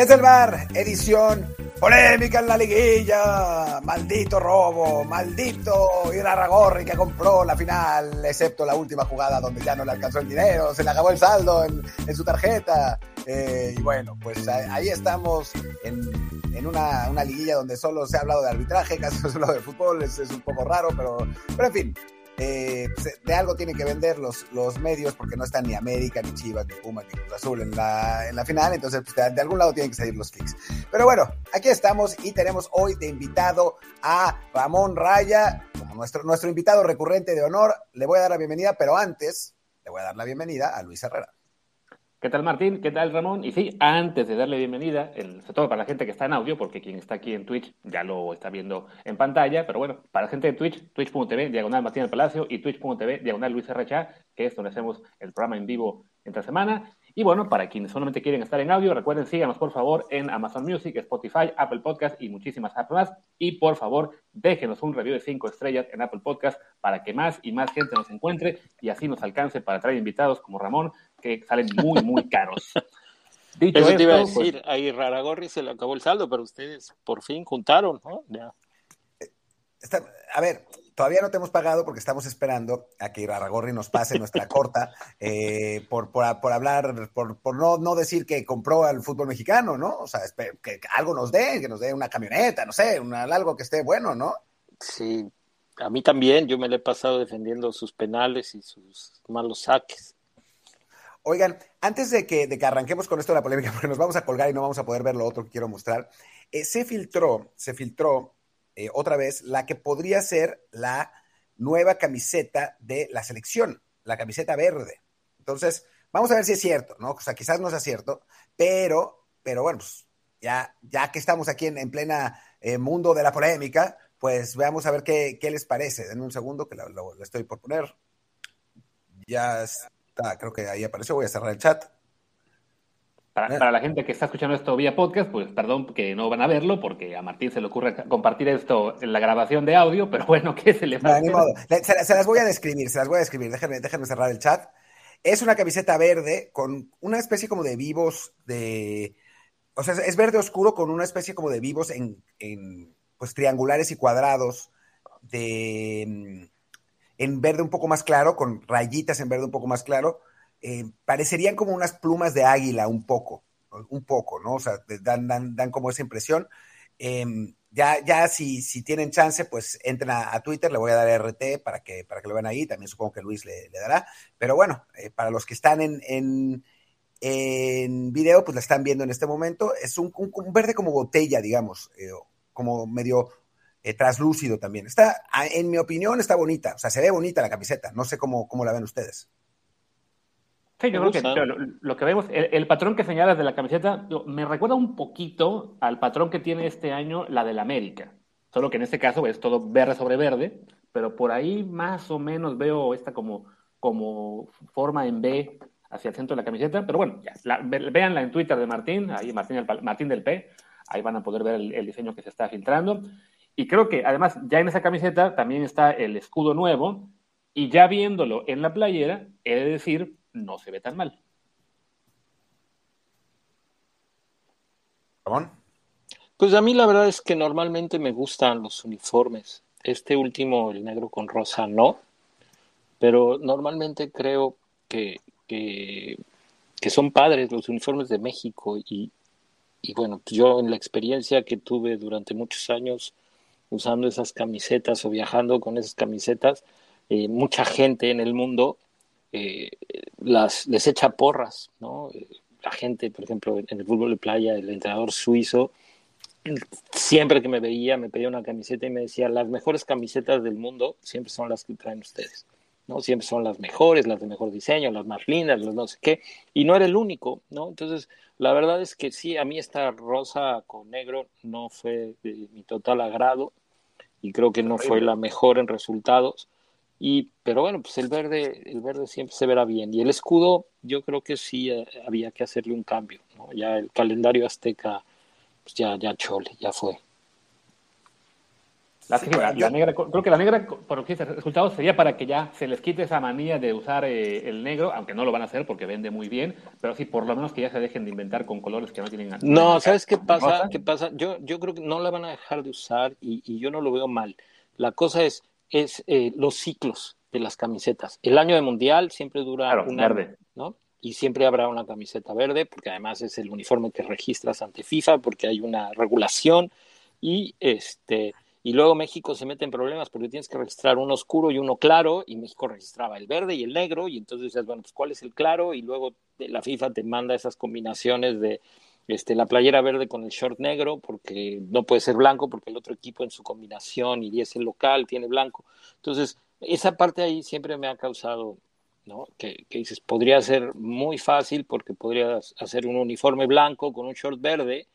Desde el bar, edición polémica en la liguilla. Maldito robo, maldito Irarragorri que compró la final, excepto la última jugada donde ya no le alcanzó el dinero, se le acabó el saldo en, su tarjeta. Eh, y bueno, pues ahí estamos en, una, liguilla donde solo se ha hablado de arbitraje, casi hablado de fútbol, es, es un poco raro, pero, pero en fin, eh, pues, de algo tienen que vender los, los medios porque no están ni América, ni Chivas, ni Pumas, ni Cruz Azul en la, en la final, entonces pues, de, algún lado tienen que salir los clics. Pero bueno, aquí estamos y tenemos hoy de invitado a Ramón Raya, como nuestro, nuestro invitado recurrente de honor. Le voy a dar la bienvenida, pero antes le voy a dar la bienvenida a Luis Herrera. ¿Qué tal Martín? ¿Qué tal Ramón? Y sí, antes de darle bienvenida, sobre todo para la gente que está en audio, porque quien está aquí en Twitch ya lo está viendo en pantalla, pero bueno, para la gente de Twitch, twitch.tv, diagonal Martín del Palacio y twitch.tv, diagonal Luis RHA, que es donde hacemos el programa en vivo entre semana. Y bueno, para quienes solamente quieren estar en audio, recuerden, síganos por favor en Amazon Music, Spotify, Apple Podcast y muchísimas apps más. Y por favor, déjenos un review de 5 estrellas en Apple Podcast para que más y más gente nos encuentre y así nos alcance para traer invitados como Ramón, que salen muy, muy caros. Dicho Eso te iba a pues, decir, ahí Raragorri se le acabó el saldo, pero ustedes por fin juntaron, ¿no? Ya. a ver, Todavía no te hemos pagado porque estamos esperando a que Aragorri nos pase nuestra corta eh, por, por, hablar, por, por no, no, decir que compró al fútbol mexicano, ¿no? O sea, que, algo nos dé, que nos dé una camioneta, no sé, algo que esté bueno, ¿no? Sí, a mí también, yo me le he pasado defendiendo sus penales y sus malos saques. Oigan, antes de que, de que arranquemos con esto de la polémica, porque nos vamos a colgar y no vamos a poder ver lo otro que quiero mostrar, eh, se filtró, se filtró eh, otra vez la que podría ser la nueva camiseta de la selección, la camiseta verde. Entonces, vamos a ver si es cierto, ¿no? O sea, quizás no sea cierto, pero, pero bueno, pues ya, ya que estamos aquí en, en plena eh, mundo de la polémica, pues veamos a ver qué, qué les parece. Denme un segundo que lo estoy por poner. Ya está, creo que ahí apareció, voy a cerrar el chat. Para, la gente que está escuchando esto vía podcast, pues perdón que no van a verlo porque a Martín se le ocurre compartir esto en la grabación de audio, pero bueno, ¿qué se le va Se, las voy a describir, se las voy a describir. Déjenme, déjenme cerrar el chat. Es una camiseta verde con una especie como de vivos de... O sea, es verde oscuro con una especie como de vivos en, pues triangulares y cuadrados de en verde un poco más claro, con rayitas en verde un poco más claro eh, parecerían como unas plumas de águila un poco, un poco, ¿no? O sea, dan, dan, dan como esa impresión. Em, ya, ya si, si tienen chance, pues entren a, Twitter, le voy a dar RT para que, para que lo vean ahí, también supongo que Luis le, dará, pero bueno, eh, para los que están en, en, en, video, pues la están viendo en este momento, es un, un, verde como botella, digamos, eh, como medio traslúcido también. Está, en mi opinión, está bonita, o sea, se ve bonita la camiseta, no sé cómo, cómo la ven ustedes. Sí, yo creo que lo, que vemos, el, patrón que señalas de la camiseta me recuerda un poquito al patrón que tiene este año la del América. Solo que en este caso es todo verde sobre verde, pero por ahí más o menos veo esta como, como forma en B hacia el centro de la camiseta. Pero bueno, ya, la, véanla en Twitter de Martín, ahí Martín, Martín del P, ahí van a poder ver el, el diseño que se está filtrando. Y creo que además ya en esa camiseta también está el escudo nuevo, y ya viéndolo en la playera, he de decir no se ve tan mal. ¿Ramón? Pues a mí la verdad es que normalmente me gustan los uniformes. Este último, el negro con rosa, no. Pero normalmente creo que, que, son padres los uniformes de México. Y, y bueno, yo en la experiencia que tuve durante muchos años usando esas camisetas o viajando con esas camisetas, eh, mucha gente en el mundo eh, las, les echa porras, ¿no? La gente, por ejemplo, en el fútbol de playa, el entrenador suizo, siempre que me veía, me pedía una camiseta y me decía, las mejores camisetas del mundo siempre son las que traen ustedes, ¿no? Siempre son las mejores, las de mejor diseño, las más lindas, las no sé qué, y no era el único, ¿no? Entonces, la verdad es que sí, a mí esta rosa con negro no fue de mi total agrado y creo que no fue la mejor en resultados, y, pero bueno, pues el verde, el verde siempre se verá bien. Y el escudo, yo creo que sí eh, había que hacerle un cambio. ¿no? Ya el calendario azteca, pues ya, ya chole, ya fue. La, negra, creo que la negra, por lo que dice, el resultado sería para que ya se les quite esa manía de usar eh, el negro, aunque no lo van a hacer porque vende muy bien, pero sí, por lo menos que ya se dejen de inventar con colores que no tienen. No, ¿sabes qué pasa? ¿Qué pasa? Yo, yo creo que no la van a dejar de usar y, yo no lo veo mal. La cosa es, es eh, los ciclos de las camisetas. El año de mundial siempre dura un verde. ¿no? Y siempre habrá una camiseta verde, porque además es el uniforme que registras ante FIFA, porque hay una regulación y este y luego México se mete en problemas porque tienes que registrar uno oscuro y uno claro, y México registraba el verde y el negro, y entonces dices, bueno, pues ¿cuál es el claro? Y luego la FIFA te manda esas combinaciones de este, la playera verde con el short negro, porque no puede ser blanco, porque el otro equipo en su combinación y es el local, tiene blanco. Entonces, esa parte ahí siempre me ha causado, ¿no? Que, que dices, podría ser muy fácil porque podrías hacer un uniforme blanco con un short verde,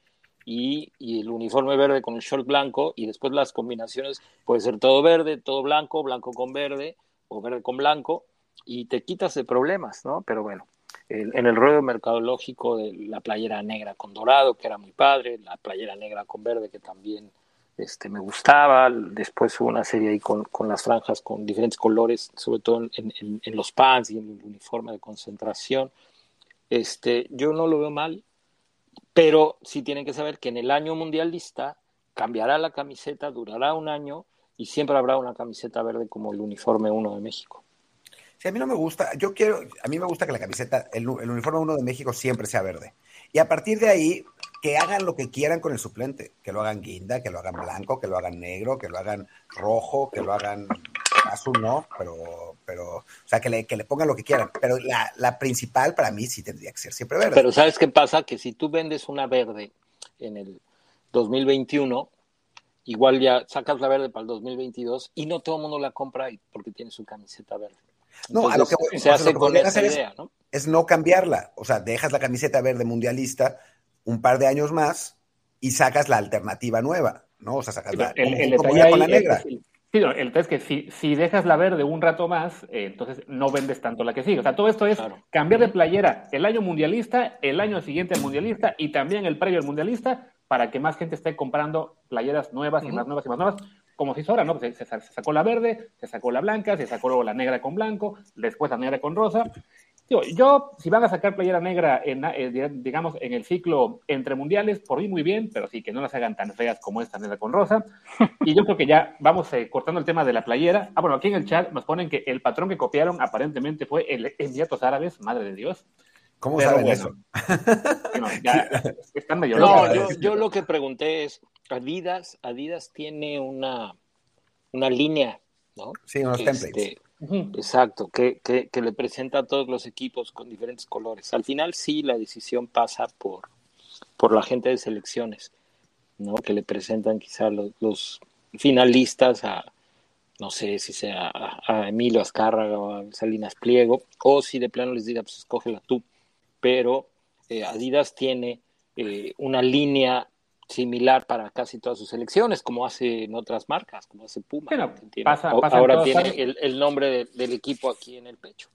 y, el uniforme verde con el short blanco y después las combinaciones puede ser todo verde, todo blanco, blanco con verde o verde con blanco y te quitas de problemas, ¿no? Pero bueno, en el ruedo mercadológico de la playera negra con dorado, que era muy padre, la playera negra con verde, que también este, me gustaba, después hubo una serie ahí con, con las franjas con diferentes colores, sobre todo en, en, los pants y en el uniforme de concentración. Este, yo no lo veo mal, pero sí tienen que saber que en el año mundialista cambiará la camiseta, durará un año y siempre habrá una camiseta verde como el uniforme 1 de México. Sí, a mí no me gusta, yo quiero, a mí me gusta que la camiseta, el, uniforme 1 de México siempre sea verde. Y a partir de ahí, que hagan lo que quieran con el suplente, que lo hagan guinda, que lo hagan blanco, que lo hagan negro, que lo hagan rojo, que lo hagan azul, no, pero pero, o sea, que le, que le pongan lo que quieran. Pero la, la, principal para mí sí tendría que ser siempre verde. Pero ¿sabes qué pasa? Que si tú vendes una verde en el 2021, igual ya sacas la verde para el 2022 y no todo el mundo la compra porque tiene su camiseta verde. No, a lo que se hace con esa idea, ¿no? Es no cambiarla. O sea, dejas la camiseta verde mundialista un par de años más y sacas la alternativa nueva, ¿no? O sea, sacas la, el, con la negra. Sí, el tema es que si, si, dejas la verde un rato más, eh, entonces no vendes tanto la que sigue. O sea, todo esto es cambiar de playera el año mundialista, el año siguiente al mundialista y también el previo al mundialista para que más gente esté comprando playeras nuevas y más nuevas y más nuevas, como si ahora, ¿no? Pues se, se, sacó la verde, se sacó la blanca, se sacó la negra con blanco, después la negra con rosa, yo, si van a sacar playera negra, en, eh, digamos, en el ciclo entre mundiales, por mí muy bien, pero sí que no las hagan tan feas como esta negra con rosa. Y yo creo que ya vamos eh, cortando el tema de la playera. Ah, bueno, aquí en el chat nos ponen que el patrón que copiaron aparentemente fue el Emiratos Árabes, madre de Dios. ¿Cómo saben eso? están medio no, yo, yo, lo que pregunté es, Adidas, Adidas tiene una, una línea, ¿no? Sí, unos este, templates Exacto, que, que, le presenta a todos los equipos con diferentes colores. Al final sí la decisión pasa por, por la gente de selecciones, ¿no? Que le presentan quizá los, finalistas a, no sé si sea a, Emilio Azcárraga o a Salinas Pliego, o si de plano les diga, pues escógela tú. Pero eh, Adidas tiene eh, una línea similar para casi todas sus elecciones, como hace en otras marcas, como hace Puma. ahora tiene el, nombre del equipo aquí en el pecho.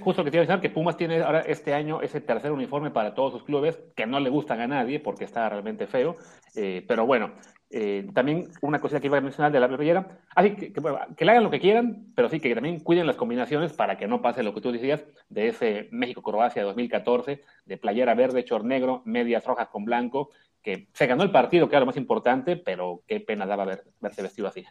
justo que te iba a decir que Pumas tiene ahora este año ese tercer uniforme para todos sus clubes, que no le gustan a nadie porque está realmente feo, eh, pero bueno, eh, también una cosita que iba a mencionar de la playera, así que, que, le hagan lo que quieran, pero sí que también cuiden las combinaciones para que no pase lo que tú decías de ese México-Croacia de 2014, de playera verde, chor negro, medias rojas con blanco, que se ganó el partido, que era lo más importante, pero qué pena daba ver, verse vestido así.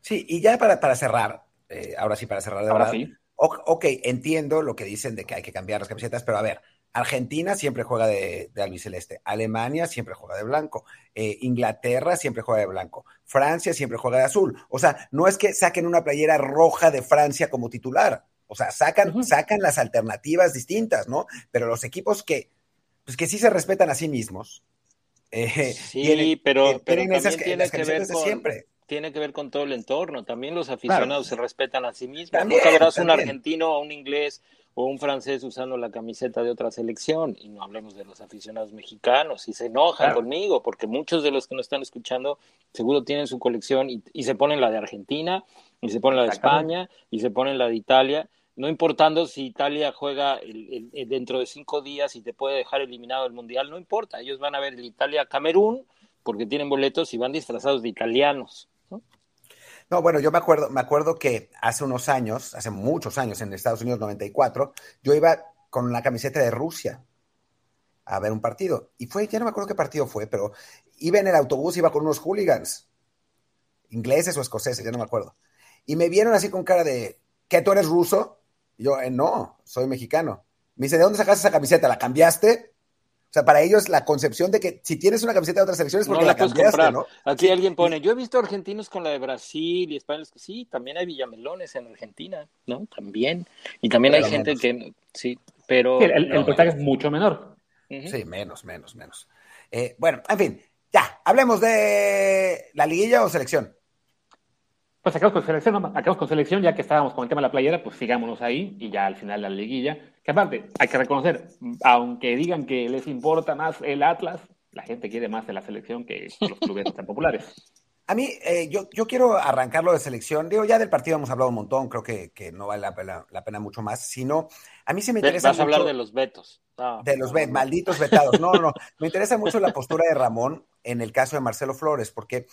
Sí, y ya para, para cerrar, eh, ahora sí, para cerrar de ahora sí. ok, entiendo lo que dicen de que hay que cambiar las camisetas, pero a ver, Argentina siempre juega de, de albiceleste, Alemania siempre juega de blanco, eh, Inglaterra siempre juega de blanco, Francia siempre juega de azul. O sea, no es que saquen una playera roja de Francia como titular, o sea, sacan, sacan las alternativas distintas, ¿no? Pero los equipos que, pues que sí se respetan a sí mismos, eh, sí, pero, tiene que ver con, siempre. Tiene que ver con todo el entorno. También los aficionados se respetan a sí mismos. También, Nunca verás un argentino o un inglés o un francés usando la camiseta de otra selección. Y no hablemos de los aficionados mexicanos. Y se enojan conmigo porque muchos de los que nos están escuchando seguro tienen su colección y, y se ponen la de Argentina, y se ponen la de España, y se ponen la de Italia no importando si Italia juega dentro de cinco días y te puede dejar eliminado el Mundial, no importa, ellos van a ver el Italia-Camerún porque tienen boletos y van disfrazados de italianos. No, bueno, yo me acuerdo, me acuerdo que hace unos años, hace muchos años, en Estados Unidos 94, yo iba con la camiseta de Rusia a ver un partido. Y fue, ya no me acuerdo qué partido fue, pero iba en el autobús, iba con unos hooligans, ingleses o escoceses, ya no me acuerdo. Y me vieron así con cara de, ¿qué tú eres ruso? Y yo, eh, no, soy mexicano. Me dice, ¿de dónde sacaste esa camiseta? ¿La cambiaste? O sea, para ellos la concepción de que si tienes una camiseta de otras selecciones es porque la, cambiaste, ¿no? Aquí alguien pone, yo he visto argentinos con la de Brasil y españoles que sí, también hay villamelones en Argentina, ¿no? También. Y también hay gente que, sí, pero... el, el, es mucho menor. Sí, menos, menos, menos. Eh, bueno, en fin, ya, hablemos de la liguilla o selección. Pues acabamos con selección, acabamos con selección, ya que estábamos con el tema de la playera, pues sigámonos ahí y ya al final la liguilla. Que aparte, hay que reconocer, aunque digan que les importa más el Atlas, la gente quiere más de la selección que los clubes tan populares. A mí, eh, yo, yo quiero arrancarlo de selección. Digo, ya del partido hemos hablado un montón, creo que, que no vale la pena, la pena, mucho más, sino a mí se me interesa. Vas a hablar de los vetos. de los vetos, malditos vetados. No, no, no. Me interesa mucho la postura de Ramón en el caso de Marcelo Flores, porque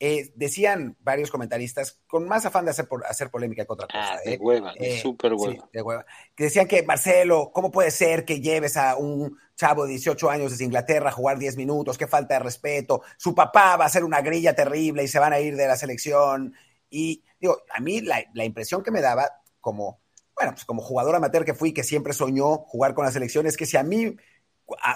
eh, decían varios comentaristas, con más afán de hacer, por, hacer polémica que otra cosa. Ah, de ¿eh? hueva, eh, súper hueva. de hueva. Que decían que, Marcelo, ¿cómo puede ser que lleves a un chavo de 18 años desde Inglaterra a jugar 10 minutos? Qué falta de respeto. Su papá va a hacer una grilla terrible y se van a ir de la selección. Y digo, a mí la, la impresión que me daba como, bueno, pues como jugador amateur que fui, que siempre soñó jugar con la selección, es que si a mí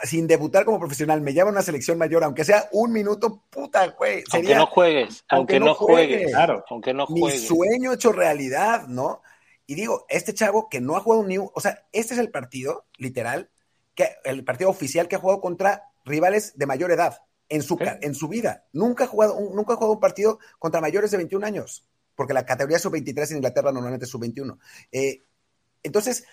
sin debutar como profesional, me llama una selección mayor, aunque sea un minuto, puta, güey. aunque no juegues, aunque, no juegues, claro, aunque no juegues. Mi sueño hecho realidad, ¿no? Y digo, este chavo que no ha jugado ni un, o sea, este es el partido, literal, que el partido oficial que ha jugado contra rivales de mayor edad en su, en su vida. Nunca ha, jugado, nunca ha jugado un partido contra mayores de 21 años, porque la categoría sub-23 en Inglaterra normalmente es sub-21. Eh, entonces,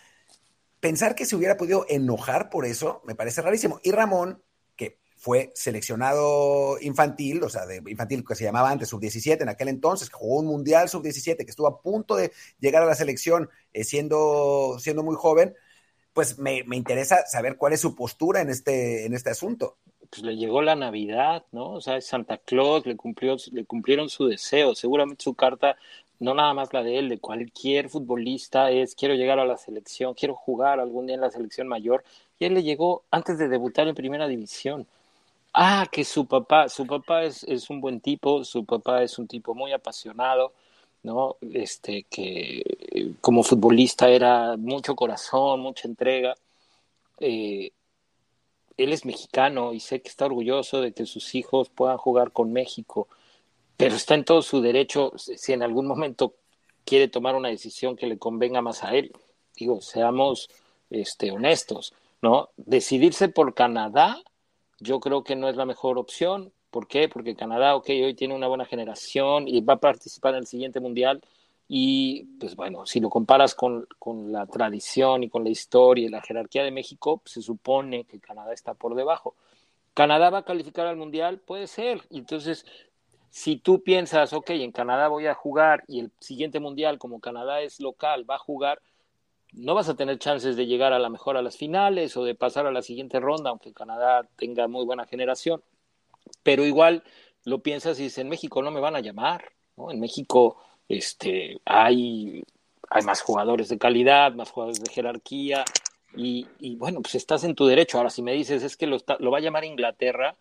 pensar que se hubiera podido enojar por eso me parece rarísimo. Y Ramón, que fue seleccionado infantil, o sea, de infantil que se llamaba antes sub-17 en aquel entonces, que jugó un mundial sub-17, que estuvo a punto de llegar a la selección eh, siendo, siendo muy joven, pues me, interesa saber cuál es su postura en este, en este asunto. Pues le llegó la Navidad, ¿no? O sea, Santa Claus le, cumplió, le cumplieron su deseo. Seguramente su carta no nada más la de él, de cualquier futbolista, es quiero llegar a la selección, quiero jugar algún día en la selección mayor. Y él le llegó antes de debutar en primera división. Ah, que su papá, su papá es, es un buen tipo, su papá es un tipo muy apasionado, ¿no? Este, que como futbolista era mucho corazón, mucha entrega. Eh, él es mexicano y sé que está orgulloso de que sus hijos puedan jugar con México pero está en todo su derecho si en algún momento quiere tomar una decisión que le convenga más a él. Digo, seamos este, honestos, ¿no? Decidirse por Canadá, yo creo que no es la mejor opción. ¿Por qué? Porque Canadá, ok, hoy tiene una buena generación y va a participar en el siguiente mundial. Y pues bueno, si lo comparas con, con la tradición y con la historia y la jerarquía de México, se supone que Canadá está por debajo. ¿Canadá va a calificar al mundial? Puede ser. Entonces, si tú piensas, ok, en Canadá voy a jugar y el siguiente mundial, como Canadá es local, va a jugar, no vas a tener chances de llegar a la mejor a las finales o de pasar a la siguiente ronda, aunque Canadá tenga muy buena generación. Pero igual lo piensas y dices, en México no me van a llamar, ¿no? En México este, hay, hay más jugadores de calidad, más jugadores de jerarquía, y, y, bueno, pues estás en tu derecho. Ahora, si me dices es que lo, lo va a llamar Inglaterra,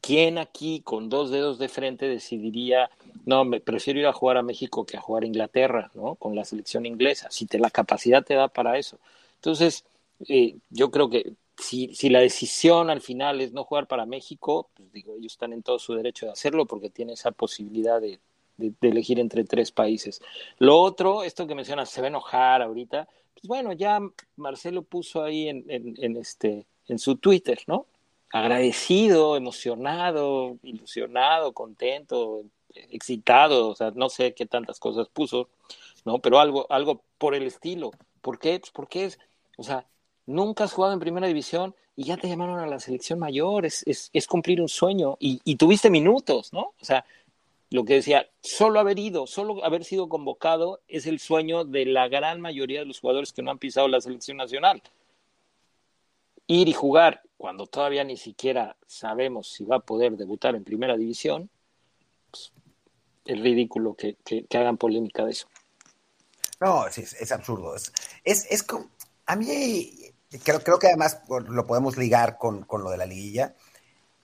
¿Quién aquí con dos dedos de frente decidiría, no, me prefiero ir a jugar a México que a jugar a Inglaterra, ¿no? Con la selección inglesa, si te, la capacidad te da para eso. Entonces, eh, yo creo que si, si, la decisión al final es no jugar para México, pues digo, ellos están en todo su derecho de hacerlo porque tiene esa posibilidad de, de, elegir entre tres países. Lo otro, esto que mencionas, se va a enojar ahorita, pues bueno, ya Marcelo puso ahí en este, en su Twitter, ¿no? Agradecido, emocionado, ilusionado, contento, excitado, o sea, no sé qué tantas cosas puso, ¿no? Pero algo, algo por el estilo. ¿Por qué? Pues porque es, o sea, nunca has jugado en primera división y ya te llamaron a la selección mayor, es, es, es cumplir un sueño y, y, tuviste minutos, ¿no? O sea, lo que decía, solo haber ido, solo haber sido convocado es el sueño de la gran mayoría de los jugadores que no han pisado la selección nacional ir y jugar cuando todavía ni siquiera sabemos si va a poder debutar en primera división, pues, el ridículo que, que, hagan polémica de eso. No, sí, es, absurdo. Es, es, es como, a mí creo, creo que además lo podemos ligar con, con lo de la liguilla.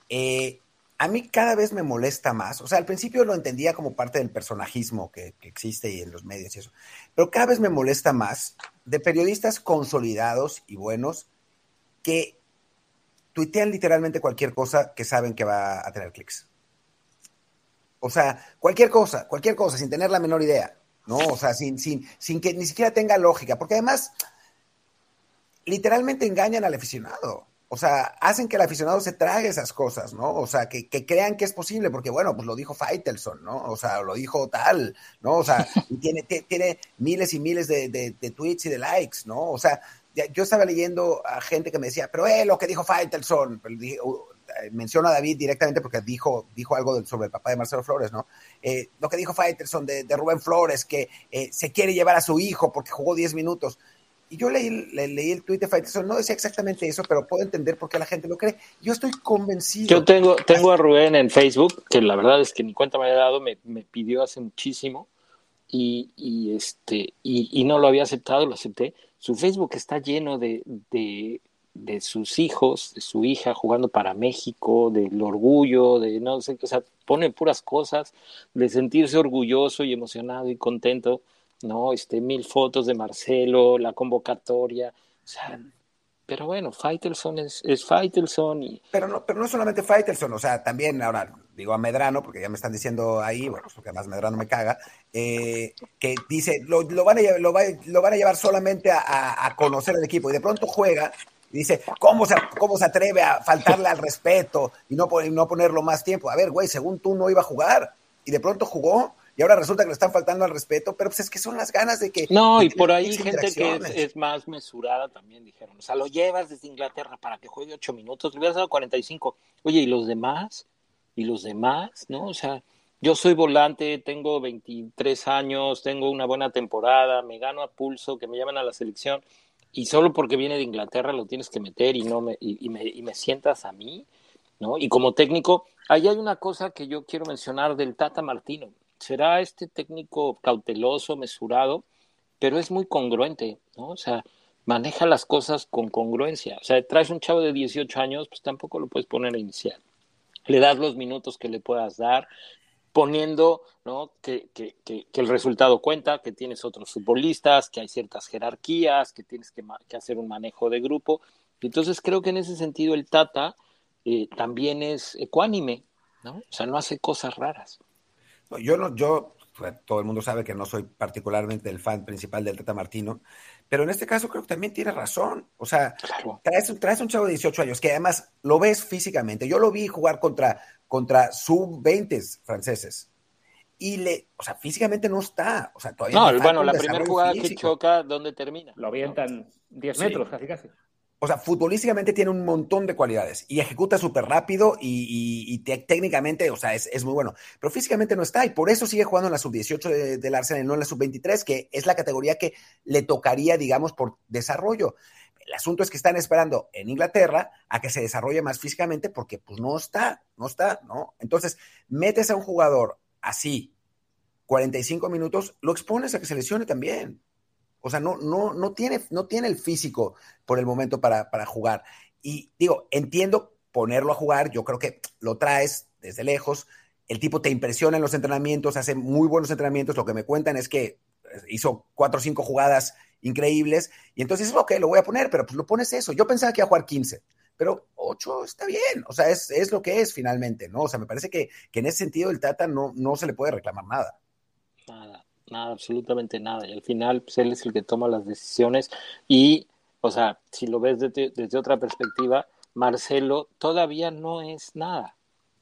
Eh, a mí cada vez me molesta más. O sea, al principio lo entendía como parte del personajismo que, existe y en los medios y eso. Pero cada vez me molesta más de periodistas consolidados y buenos que tuitean literalmente cualquier cosa que saben que va a tener clics. O sea, cualquier cosa, cualquier cosa, sin tener la menor idea. ¿No? O sea, sin, sin, sin que ni siquiera tenga lógica. Porque además, literalmente engañan al aficionado o sea, hacen que el aficionado se trague esas cosas, ¿no? O sea, que, crean que es posible, porque bueno, pues lo dijo Faitelson, ¿no? O sea, lo dijo tal, ¿no? O sea, tiene, tiene miles y miles de, tweets y de likes, ¿no? O sea, yo estaba leyendo a gente que me decía, pero eh, lo que dijo Faitelson, uh, eh, menciono a David directamente porque dijo, dijo algo sobre el papá de Marcelo Flores, ¿no? Eh, lo que dijo Faitelson de, Rubén Flores, que eh, se quiere llevar a su hijo porque jugó 10 minutos. Y yo leí, leí el tweet de Faitelson, no decía exactamente eso, pero puedo entender por qué la gente lo cree. Yo estoy convencido. Yo tengo, tengo a Rubén en Facebook, que la verdad es que ni cuenta me había dado, me, me pidió hace muchísimo y, y este, y, y, no lo había aceptado, lo acepté. Su Facebook está lleno de, de, de, sus hijos, de su hija jugando para México, del orgullo, de no sé, o sea, pone puras cosas, de sentirse orgulloso y emocionado y contento ¿no? Este, mil fotos de Marcelo, la convocatoria, o sea, pero bueno, Faitelson es, Faitelson y... Pero no, pero no solamente Faitelson, o sea, también ahora digo a Medrano, porque ya me están diciendo ahí, bueno, porque además Medrano me caga, eh, que dice, lo, van a, lo, lo, van a llevar solamente a, conocer el equipo, y de pronto juega dice, ¿cómo se, ¿cómo se atreve a faltarle al respeto y no, y no ponerlo más tiempo? A ver, güey, según tú no iba a jugar, y de pronto jugó, y ahora resulta que le están faltando al respeto, pero pues es que son las ganas de que... No, y por ahí gente que es, más mesurada también dijeron, o sea, lo llevas desde Inglaterra para que juegue ocho minutos, le hubieras dado 45. Oye, ¿y los demás? ¿Y los demás? ¿No? O sea, yo soy volante, tengo 23 años, tengo una buena temporada, me gano a pulso, que me llaman a la selección, y solo porque viene de Inglaterra lo tienes que meter y, no me, y, me, y me sientas a mí, ¿no? Y como técnico, ahí hay una cosa que yo quiero mencionar del Tata Martino será este técnico cauteloso, mesurado, pero es muy congruente, ¿no? O sea, maneja las cosas con congruencia. O sea, traes un chavo de 18 años, pues tampoco lo puedes poner a iniciar. Le das los minutos que le puedas dar, poniendo ¿no? que, que, que, el resultado cuenta, que tienes otros futbolistas, que hay ciertas jerarquías, que tienes que, hacer un manejo de grupo. Entonces creo que en ese sentido el Tata eh, también es ecuánime, ¿no? O sea, no hace cosas raras. Yo no, yo, pues, todo el mundo sabe que no soy particularmente el fan principal del Tata Martino, pero en este caso creo que también tiene razón. O sea, traes, traes, un chavo de 18 años que además lo ves físicamente. Yo lo vi jugar contra, contra sub-20 franceses. Y le, o sea, físicamente no está. O sea, todavía no, bueno, la primera jugada que choca, ¿dónde termina? Lo avientan 10 metros, casi casi o sea, futbolísticamente tiene un montón de cualidades y ejecuta súper rápido y, técnicamente, o sea, es, muy bueno. Pero físicamente no está y por eso sigue jugando en la sub-18 del Arsenal, no en la sub-23, que es la categoría que le tocaría, digamos, por desarrollo. El asunto es que están esperando en Inglaterra a que se desarrolle más físicamente porque pues no está, no está, ¿no? Entonces, metes a un jugador así, 45 minutos, lo expones a que se lesione también. O sea, no, no, no, tiene, no tiene el físico por el momento para, para jugar. Y digo, entiendo ponerlo a jugar, yo creo que lo traes desde lejos, el tipo te impresiona en los entrenamientos, hace muy buenos entrenamientos, lo que me cuentan es que hizo cuatro o cinco jugadas increíbles, y entonces, ok, lo voy a poner, pero pues lo pones eso. Yo pensaba que iba a jugar 15, pero 8 está bien, o sea, es, es, lo que es finalmente, ¿no? O sea, me parece que, que en ese sentido el Tata no, no se le puede reclamar nada. Nada absolutamente nada. Y al final, pues, él es el que toma las decisiones. Y, o sea, si lo ves desde, desde otra perspectiva, Marcelo todavía no es nada.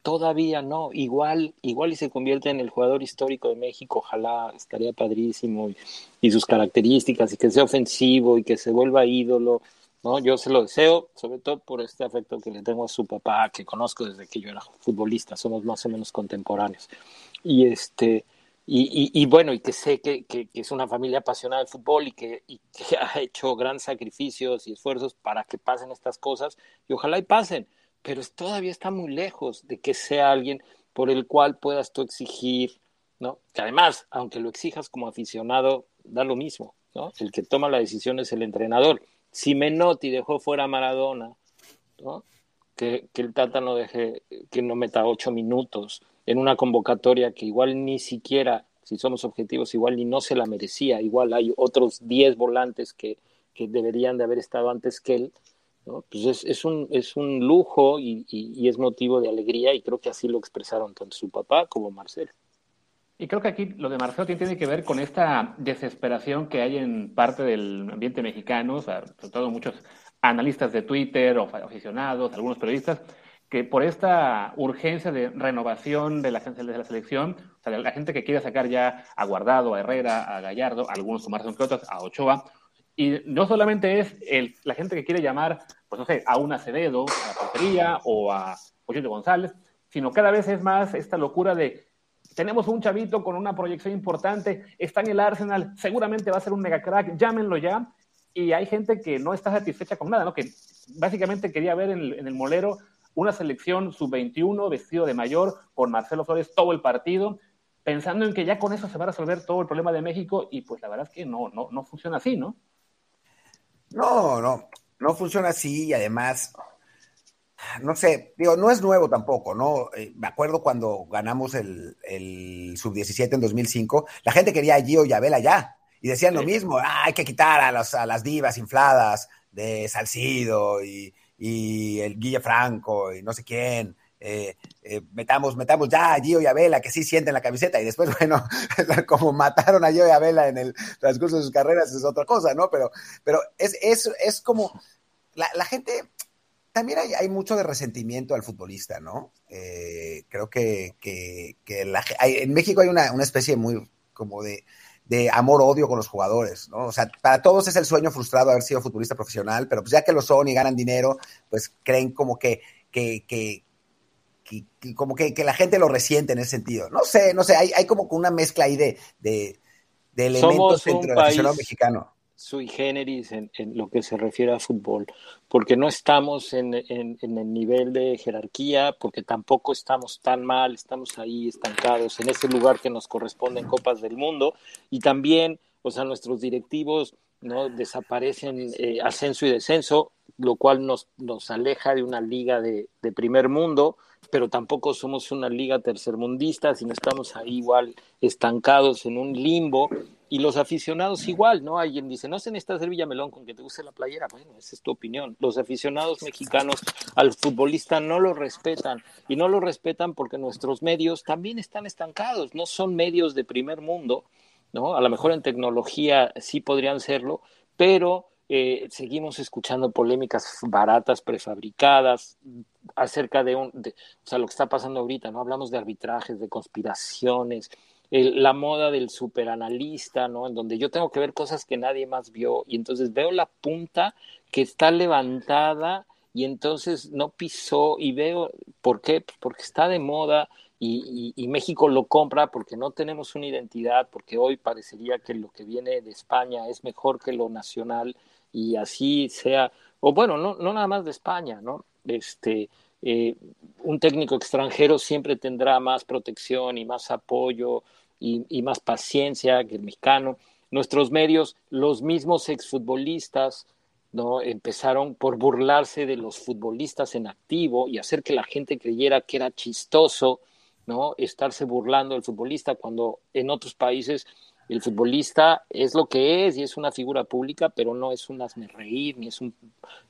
Todavía no. Igual, igual y se convierte en el jugador histórico de México. Ojalá estaría padrísimo. Y, y sus características, y que sea ofensivo, y que se vuelva ídolo. ¿no? Yo se lo deseo, sobre todo por este afecto que le tengo a su papá, que conozco desde que yo era futbolista, somos más o menos contemporáneos. Y este, y, bueno, y que sé que, es una familia apasionada del fútbol y que, ha hecho grandes sacrificios y esfuerzos para que pasen estas cosas, y ojalá y pasen, pero todavía está muy lejos de que sea alguien por el cual puedas tú exigir ¿no? Que además, aunque lo exijas como aficionado, da lo mismo, ¿no? El que toma la decisión es el entrenador. Si Menotti dejó fuera a Maradona, ¿no? Que, que, el Tata no deje, que no meta ocho minutos en una convocatoria que igual ni siquiera, si somos objetivos, igual ni no se la merecía, igual hay otros diez volantes que, que deberían de haber estado antes que él, ¿no? Pues es, es, un, es un lujo y, y, y, es motivo de alegría y creo que así lo expresaron tanto su papá como Marcelo. Y creo que aquí lo de Marcelo tiene que ver con esta desesperación que hay en parte del ambiente mexicano, o sea, sobre todo muchos analistas de Twitter o aficionados, algunos periodistas, que por esta urgencia de renovación de la, de la selección, o sea, la gente que quiere sacar ya a Guardado, a Herrera, a Gallardo, algunos sumarse que otros, a Ochoa, y no solamente es el, la gente que quiere llamar, pues no sé, a un Acevedo, a la portería o a Pochito González, sino cada vez es más esta locura de tenemos un chavito con una proyección importante, está en el Arsenal, seguramente va a ser un mega crack, llámenlo ya. Y hay gente que no está satisfecha con nada, ¿no? Que básicamente quería ver en el, en el molero una selección sub-21 vestido de mayor con Marcelo Flores todo el partido, pensando en que ya con eso se va a resolver todo el problema de México y pues la verdad es que no, no, no funciona así, ¿no? No, no, no funciona así y además, no sé, digo, no es nuevo tampoco, ¿no? Eh, me acuerdo cuando ganamos el, el sub-17 en 2005, la gente quería a Gio y a ya y decían lo mismo, ah, hay que quitar a, los, a las divas infladas de Salcido y, y el Guille Franco y no sé quién. Eh, eh, metamos, metamos ya a Gio y a Vela, que sí sienten la camiseta, y después, bueno, como mataron a Gio y a Vela en el transcurso de sus carreras es otra cosa, ¿no? Pero, pero es, es, es como, la, la gente, también hay, hay, mucho de resentimiento al futbolista, ¿no? Eh, creo que, que, que la, hay, en México hay una, una especie muy como de, de amor-odio con los jugadores, ¿no? O sea, para todos es el sueño frustrado haber sido futbolista profesional, pero pues ya que lo son y ganan dinero, pues creen como que, que, que, que, que como que, que, la gente lo resiente en ese sentido. No sé, no sé, hay, hay como una mezcla ahí de, de, de elementos Somos dentro del aficionado mexicano sui generis en, lo que se refiere a fútbol, porque no estamos en, en, en, el nivel de jerarquía, porque tampoco estamos tan mal, estamos ahí estancados en ese lugar que nos corresponde en Copas del Mundo, y también, o sea, nuestros directivos no desaparecen eh, ascenso y descenso, lo cual nos, nos aleja de una liga de, de primer mundo, pero tampoco somos una liga tercermundista, sino estamos ahí igual estancados en un limbo y los aficionados igual, ¿no? Alguien dice, no se necesita ser Villamelón con que te guste la playera. Bueno, esa es tu opinión. Los aficionados mexicanos al futbolista no lo respetan. Y no lo respetan porque nuestros medios también están estancados. No son medios de primer mundo, ¿no? A lo mejor en tecnología sí podrían serlo, pero eh, seguimos escuchando polémicas baratas, prefabricadas, acerca de, un, de, o sea, lo que está pasando ahorita, ¿no? Hablamos de arbitrajes, de conspiraciones, el, la moda del superanalista, ¿no? En donde yo tengo que ver cosas que nadie más vio y entonces veo la punta que está levantada y entonces no pisó y veo, ¿por qué? Pues porque está de moda y, y, y, México lo compra porque no tenemos una identidad, porque hoy parecería que lo que viene de España es mejor que lo nacional y así sea, o bueno, no, no nada más de España, ¿no? Este, eh, un técnico extranjero siempre tendrá más protección y más apoyo y, más paciencia que el mexicano. Nuestros medios, los mismos exfutbolistas, ¿no? empezaron por burlarse de los futbolistas en activo y hacer que la gente creyera que era chistoso ¿no? estarse burlando del futbolista cuando en otros países el futbolista es lo que es y es una figura pública, pero no es un hazme reír, ni es, un,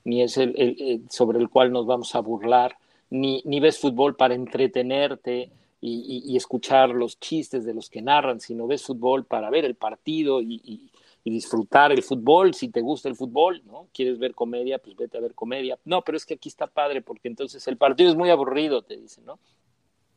ni es el, sobre el cual nos vamos a burlar ni, ni ves fútbol para entretenerte y, y, y, escuchar los chistes de los que narran, sino ves fútbol para ver el partido y, y, disfrutar el fútbol, si te gusta el fútbol, ¿no? ¿Quieres ver comedia? Pues vete a ver comedia. No, pero es que aquí está padre, porque entonces el partido es muy aburrido, te dicen, ¿no?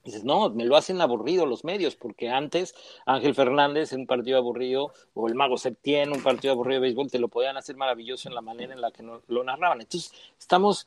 Dices, no, me lo hacen aburrido los medios, porque antes Ángel Fernández en un partido aburrido, o el Mago Septién, un partido aburrido de béisbol, te lo podían hacer maravilloso en la manera en la que no, lo narraban. Entonces, estamos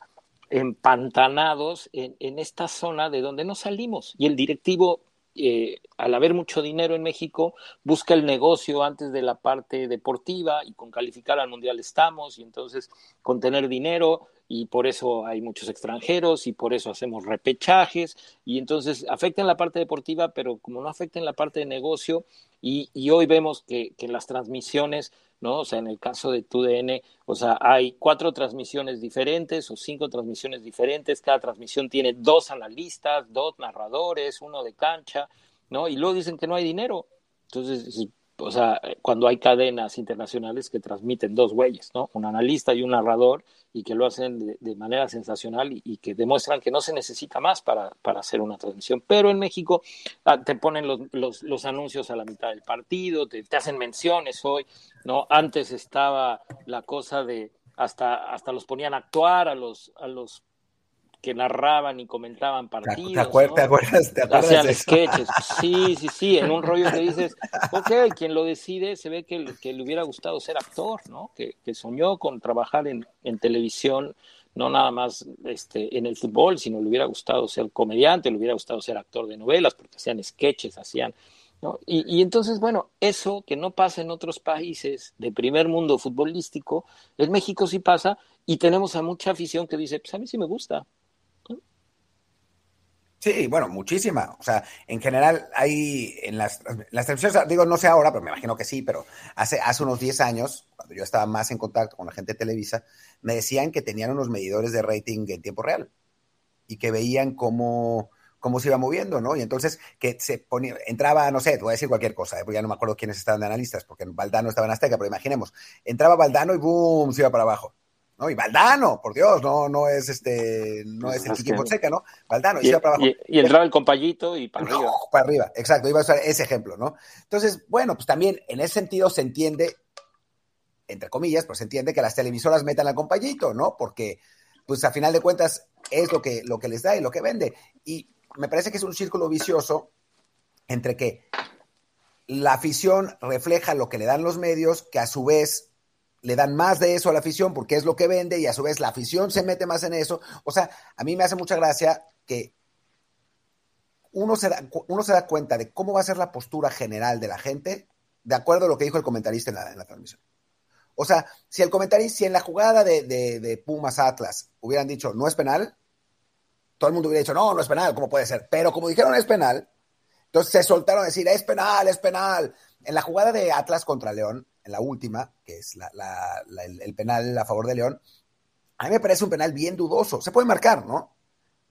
empantanados en, en, esta zona de donde no salimos. Y el directivo, eh, al haber mucho dinero en México, busca el negocio antes de la parte deportiva y con calificar al Mundial estamos, y entonces con tener dinero y por eso hay muchos extranjeros y por eso hacemos repechajes y entonces afecta en la parte deportiva, pero como no afecta en la parte de negocio y, hoy vemos que, que, las transmisiones, ¿no? O sea, en el caso de TUDN, o sea, hay cuatro transmisiones diferentes o cinco transmisiones diferentes, cada transmisión tiene dos analistas, dos narradores, uno de cancha, ¿no? Y luego dicen que no hay dinero. Entonces, o sea, cuando hay cadenas internacionales que transmiten dos güeyes, ¿no? Un analista y un narrador y que lo hacen de, manera sensacional y, que demuestran que no se necesita más para, para hacer una transmisión. Pero en México ah, te ponen los, los, los, anuncios a la mitad del partido, te, te, hacen menciones hoy, ¿no? Antes estaba la cosa de hasta, hasta los ponían a actuar a los, a los que narraban y comentaban partidos. ¿Te, acuerdas, ¿te acuerdas, ¿te acuerdas Hacían sketches. Sí, sí, sí, en un rollo que dices, ok, quien lo decide se ve que, que le hubiera gustado ser actor, ¿no? Que, que soñó con trabajar en, en, televisión, no nada más este, en el fútbol, sino le hubiera gustado ser comediante, le hubiera gustado ser actor de novelas, porque hacían sketches, hacían... ¿no? Y, y entonces, bueno, eso que no pasa en otros países de primer mundo futbolístico, en México sí pasa, y tenemos a mucha afición que dice, pues a mí sí me gusta, Sí, bueno, muchísima. O sea, en general hay en las, las transmisiones, digo, no sé ahora, pero me imagino que sí, pero hace, hace unos 10 años, cuando yo estaba más en contacto con la gente de Televisa, me decían que tenían unos medidores de rating en tiempo real y que veían cómo, cómo se iba moviendo, ¿no? Y entonces que se ponía, entraba, no sé, te voy a decir cualquier cosa, ¿eh? porque ya no me acuerdo quiénes estaban de analistas, porque Valdano estaba en Azteca, pero imaginemos, entraba Valdano y boom, se iba para abajo. ¿No? Y Valdano, por Dios, no, no es este, no es el Chiqui Fonseca, ¿no? Valdano, y, iba para abajo. Y, entraba el compayito y para arriba. Para arriba, exacto, iba a usar ese ejemplo, ¿no? Entonces, bueno, pues también en ese sentido se entiende, entre comillas, pues se entiende que las televisoras metan al compayito, ¿no? Porque, pues a final de cuentas, es lo que, lo que les da y lo que vende. Y me parece que es un círculo vicioso entre que la afición refleja lo que le dan los medios, que a su vez le dan más de eso a la afición porque es lo que vende y a su vez la afición se mete más en eso. O sea, a mí me hace mucha gracia que uno se da, uno se da cuenta de cómo va a ser la postura general de la gente de acuerdo a lo que dijo el comentarista en la, transmisión. O sea, si el comentarista, si en la jugada de, de, Pumas Atlas hubieran dicho no es penal, todo el mundo hubiera dicho no, no es penal, ¿cómo puede ser? Pero como dijeron es penal, entonces se soltaron a decir es penal, es penal. En la jugada de Atlas contra León, en la última, que es el, penal a favor de León, a mí me parece un penal bien dudoso. Se puede marcar, ¿no?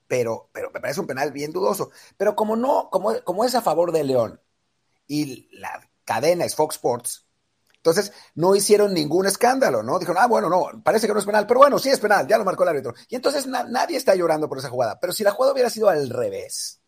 Pero, pero me parece un penal bien dudoso. Pero como no, como, como es a favor de León y la cadena es Fox Sports, entonces no hicieron ningún escándalo, ¿no? Dijeron, ah, bueno, no, parece que no es penal, pero bueno, sí es penal, ya lo marcó el árbitro. Y entonces nadie está llorando por esa jugada. Pero si la jugada hubiera sido al revés,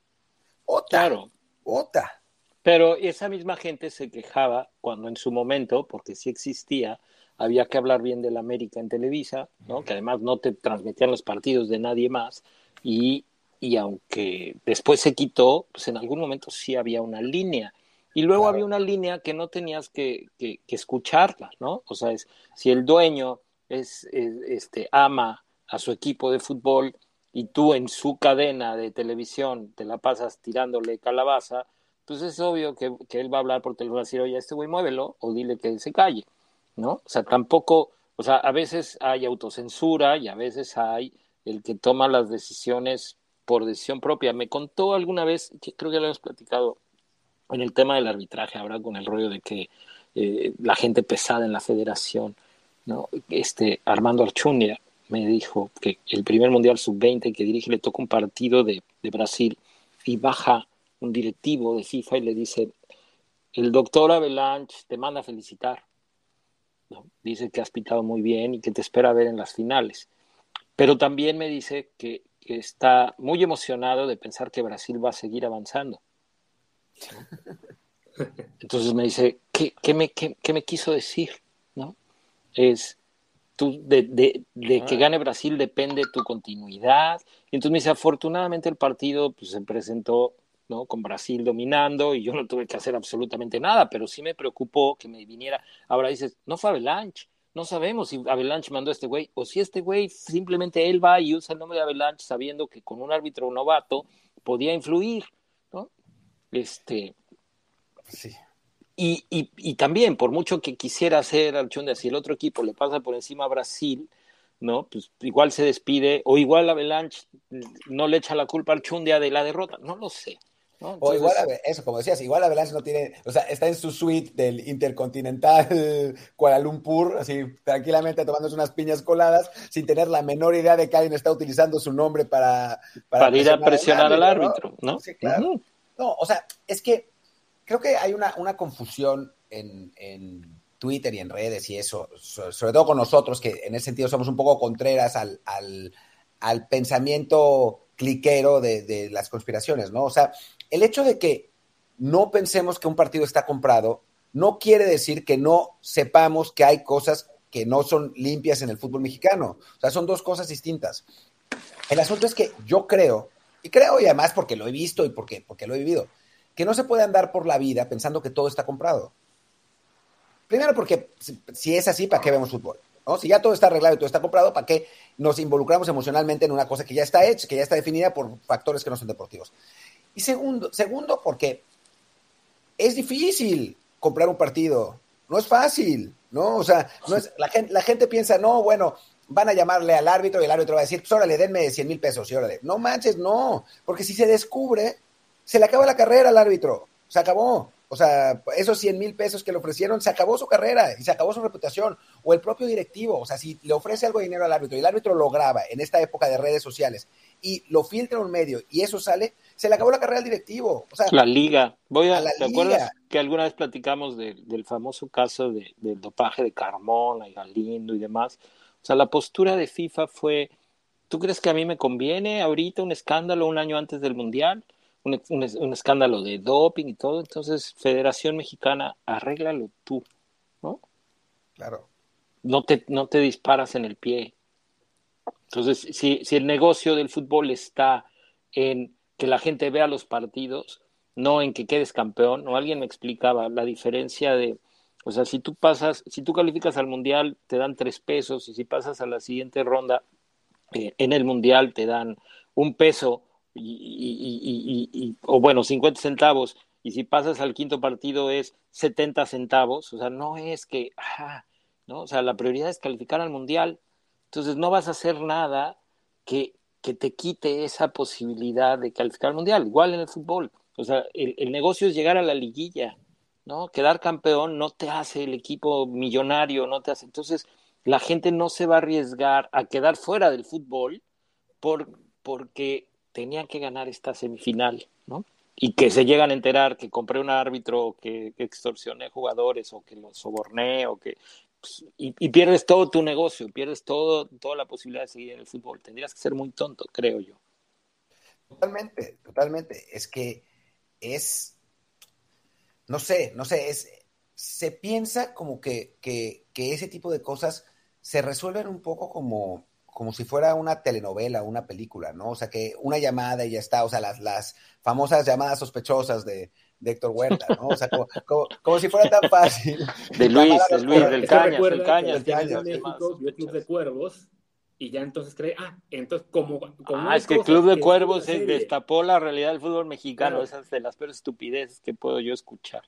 otra, claro. otra. Pero esa misma gente se quejaba cuando en su momento, porque sí existía, había que hablar bien de la América en Televisa, ¿no? que además no te transmitían los partidos de nadie más, y, y aunque después se quitó, pues en algún momento sí había una línea. Y luego había una línea que no tenías que, que, escucharla, ¿no? O sea, es, si el dueño es, este, ama a su equipo de fútbol y tú en su cadena de televisión te la pasas tirándole calabaza, pues es obvio que, él va a hablar por teléfono y decir, oye, este güey muévelo o dile que se calle, ¿no? O sea, tampoco, o sea, a veces hay autocensura y a veces hay el que toma las decisiones por decisión propia. Me contó alguna vez, creo que lo hemos platicado en el tema del arbitraje, ahora con el rollo de que eh, la gente pesada en la federación, ¿no? Este, Armando Archunia me dijo que el primer Mundial Sub-20 que dirige le toca un partido de, de Brasil y baja un directivo de FIFA y le dice, el doctor Avalanche te manda a felicitar. Dice que has pitado muy bien y que te espera ver en las finales. Pero también me dice que, está muy emocionado de pensar que Brasil va a seguir avanzando. Entonces me dice, ¿qué, qué, me, qué, me, quiso decir? ¿No? Es, tú, de, de, de que ah. gane Brasil depende tu continuidad. Y entonces me dice, afortunadamente el partido pues, se presentó con Brasil dominando y yo no tuve que hacer absolutamente nada, pero sí me preocupó que me viniera. Ahora dices, no fue Avalanche, no sabemos si Avalanche mandó a este güey o si este güey simplemente él va y usa el nombre de Avalanche sabiendo que con un árbitro novato podía influir, ¿no? Este. Sí. Y, y, también, por mucho que quisiera hacer de si el otro equipo le pasa por encima a Brasil, ¿no? Pues igual se despide, o igual Avalanche no le echa la culpa al Chundia de la derrota, no lo sé. O igual, eso, como decías, igual Avalanche no tiene, o sea, está en su suite del Intercontinental Kuala Lumpur, así tranquilamente tomándose unas piñas coladas, sin tener la menor idea de que alguien está utilizando su nombre para... Para, ir a presionar al árbitro, ¿no? Sí, claro. No, o sea, es que creo que hay una, una confusión en, en, Twitter y en redes y eso, sobre todo con nosotros, que en ese sentido somos un poco contreras al, al, al pensamiento cliquero de, de, las conspiraciones, ¿no? O sea, el hecho de que no pensemos que un partido está comprado no quiere decir que no sepamos que hay cosas que no son limpias en el fútbol mexicano. O sea, son dos cosas distintas. El asunto es que yo creo, y creo y además porque lo he visto y porque, porque lo he vivido, que no se puede andar por la vida pensando que todo está comprado. Primero porque si es así, ¿para qué vemos fútbol? Si ya todo está arreglado y todo está comprado, ¿para qué nos involucramos emocionalmente en una cosa que ya está hecha, que ya está definida por factores que no son deportivos? Y segundo, segundo, porque es difícil comprar un partido, no es fácil, ¿no? O sea, no es, la, gente, la gente piensa, no, bueno, van a llamarle al árbitro y el árbitro va a decir, pues órale, denme 100 mil pesos y órale. No manches, no, porque si se descubre, se le acaba la carrera al árbitro, se acabó. O sea, esos 100 mil pesos que le ofrecieron, se acabó su carrera y se acabó su reputación. O el propio directivo, o sea, si le ofrece algo de dinero al árbitro y el árbitro lo graba en esta época de redes sociales y lo filtra en un medio y eso sale, se le acabó la carrera al directivo. O sea, la liga. Voy a, ¿Te acuerdas que alguna vez platicamos del famoso caso de, del dopaje de Carmona y Galindo y demás? O sea, la postura de FIFA fue, ¿tú crees que a mí me conviene ahorita un escándalo un año antes del Mundial? Un, un, escándalo de doping y todo. Entonces, Federación Mexicana, arréglalo tú, ¿no? Claro. No te, no te disparas en el pie. Entonces, si, si el negocio del fútbol está en que la gente vea los partidos, no en que quedes campeón, o alguien me explicaba la diferencia de, o sea, si tú pasas, si tú calificas al mundial, te dan tres pesos, y si pasas a la siguiente ronda eh, en el mundial, te dan un peso, y, o bueno, 50 centavos, y si pasas al quinto partido es 70 centavos, o sea, no es que, ah, ¿no? O sea, la prioridad es calificar al mundial, entonces no vas a hacer nada que que te quite esa posibilidad de calificar al mundial, igual en el fútbol. O sea, el, negocio es llegar a la liguilla, ¿no? Quedar campeón no te hace el equipo millonario, no te hace. Entonces, la gente no se va a arriesgar a quedar fuera del fútbol por, porque tenían que ganar esta semifinal, ¿no? Y que se llegan a enterar que compré un árbitro, que, que extorsioné jugadores o que los soborné o que pues, y, pierdes todo tu negocio, pierdes todo, toda la posibilidad de seguir en el fútbol. Tendrías que ser muy tonto, creo yo. Totalmente, totalmente. Es que es, no sé, no sé, se piensa como que, que ese tipo de cosas se resuelven un poco como, como si fuera una telenovela, una película, ¿no? O sea, que una llamada y ya está, o sea, las, las famosas llamadas sospechosas de, de Héctor Huerta, ¿no? O sea, como, si fuera tan fácil. De Luis, de Luis, del Cañas, del Cañas. Cañas. México vio Club de Cuervos y ya entonces cree, ah, entonces como... como ah, es que el Club de Cuervos se destapó la realidad del fútbol mexicano, esas de las peores estupideces que puedo yo escuchar.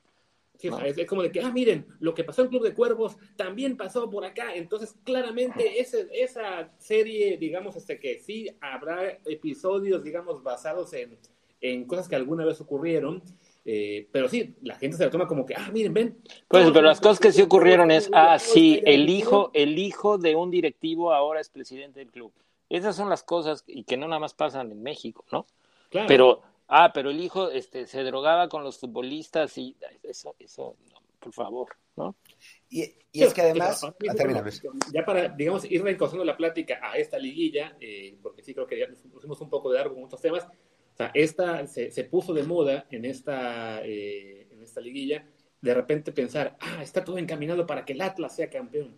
Sí, es, como de que, ah, miren, lo que pasó en Club de Cuervos también pasó por acá. Entonces, claramente, ese, esa serie, digamos, este que sí habrá episodios, digamos, basados en, en cosas que alguna vez ocurrieron, eh, pero sí, la gente se la toma como que, ah, miren, ven. Pues, pero las cosas que sí ocurrieron es, ah, sí, el hijo, el hijo de un directivo ahora es presidente del club. Esas son las cosas y que no nada más pasan en México, ¿no? Claro. Pero, ah, pero el hijo este, se drogaba con los futbolistas y eso, eso, por favor, ¿no? Y, y es que además, ya para, digamos, ir reencauzando la plática a esta liguilla, eh, porque sí creo que ya nos pusimos un poco de largo con muchos temas, o sea, esta se, se puso de moda en esta, eh, en esta liguilla, de repente pensar, ah, está todo encaminado para que el Atlas sea campeón.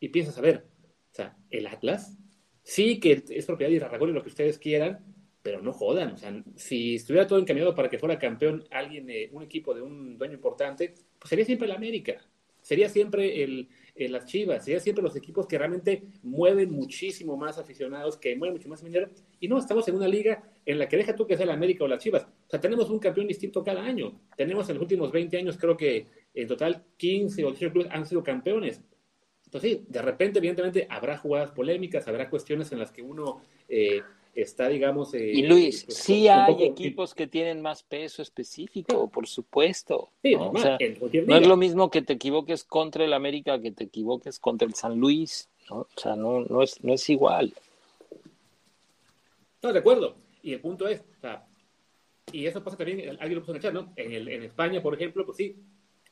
Y piensas, a ver, o sea, el Atlas, sí que es propiedad de Irarragón y lo que ustedes quieran, pero no jodan. O sea, si estuviera todo encaminado para que fuera campeón alguien, eh, un equipo de un dueño importante, pues sería siempre el América. Sería siempre el, las Chivas, serían siempre los equipos que realmente mueven muchísimo más aficionados, que mueven mucho más dinero, y no, estamos en una liga en la que deja tú que sea la América o las Chivas, o sea, tenemos un campeón distinto cada año, tenemos en los últimos 20 años, creo que en total 15 o 18 clubes han sido campeones, Entonces, sí, de repente, evidentemente, habrá jugadas polémicas, habrá cuestiones en las que uno eh, está, digamos... Eh, y Luis, pues, sí hay equipos que tienen más peso específico, por supuesto. Sí, ¿no? O sea, no es lo mismo que te equivoques contra el América que te equivoques contra el San Luis, ¿no? O sea, no, no, es, no es igual. No, de acuerdo. Y el punto es, o sea, y eso pasa también, alguien lo puso en el chat, ¿no? En, el, en España, por ejemplo, pues sí,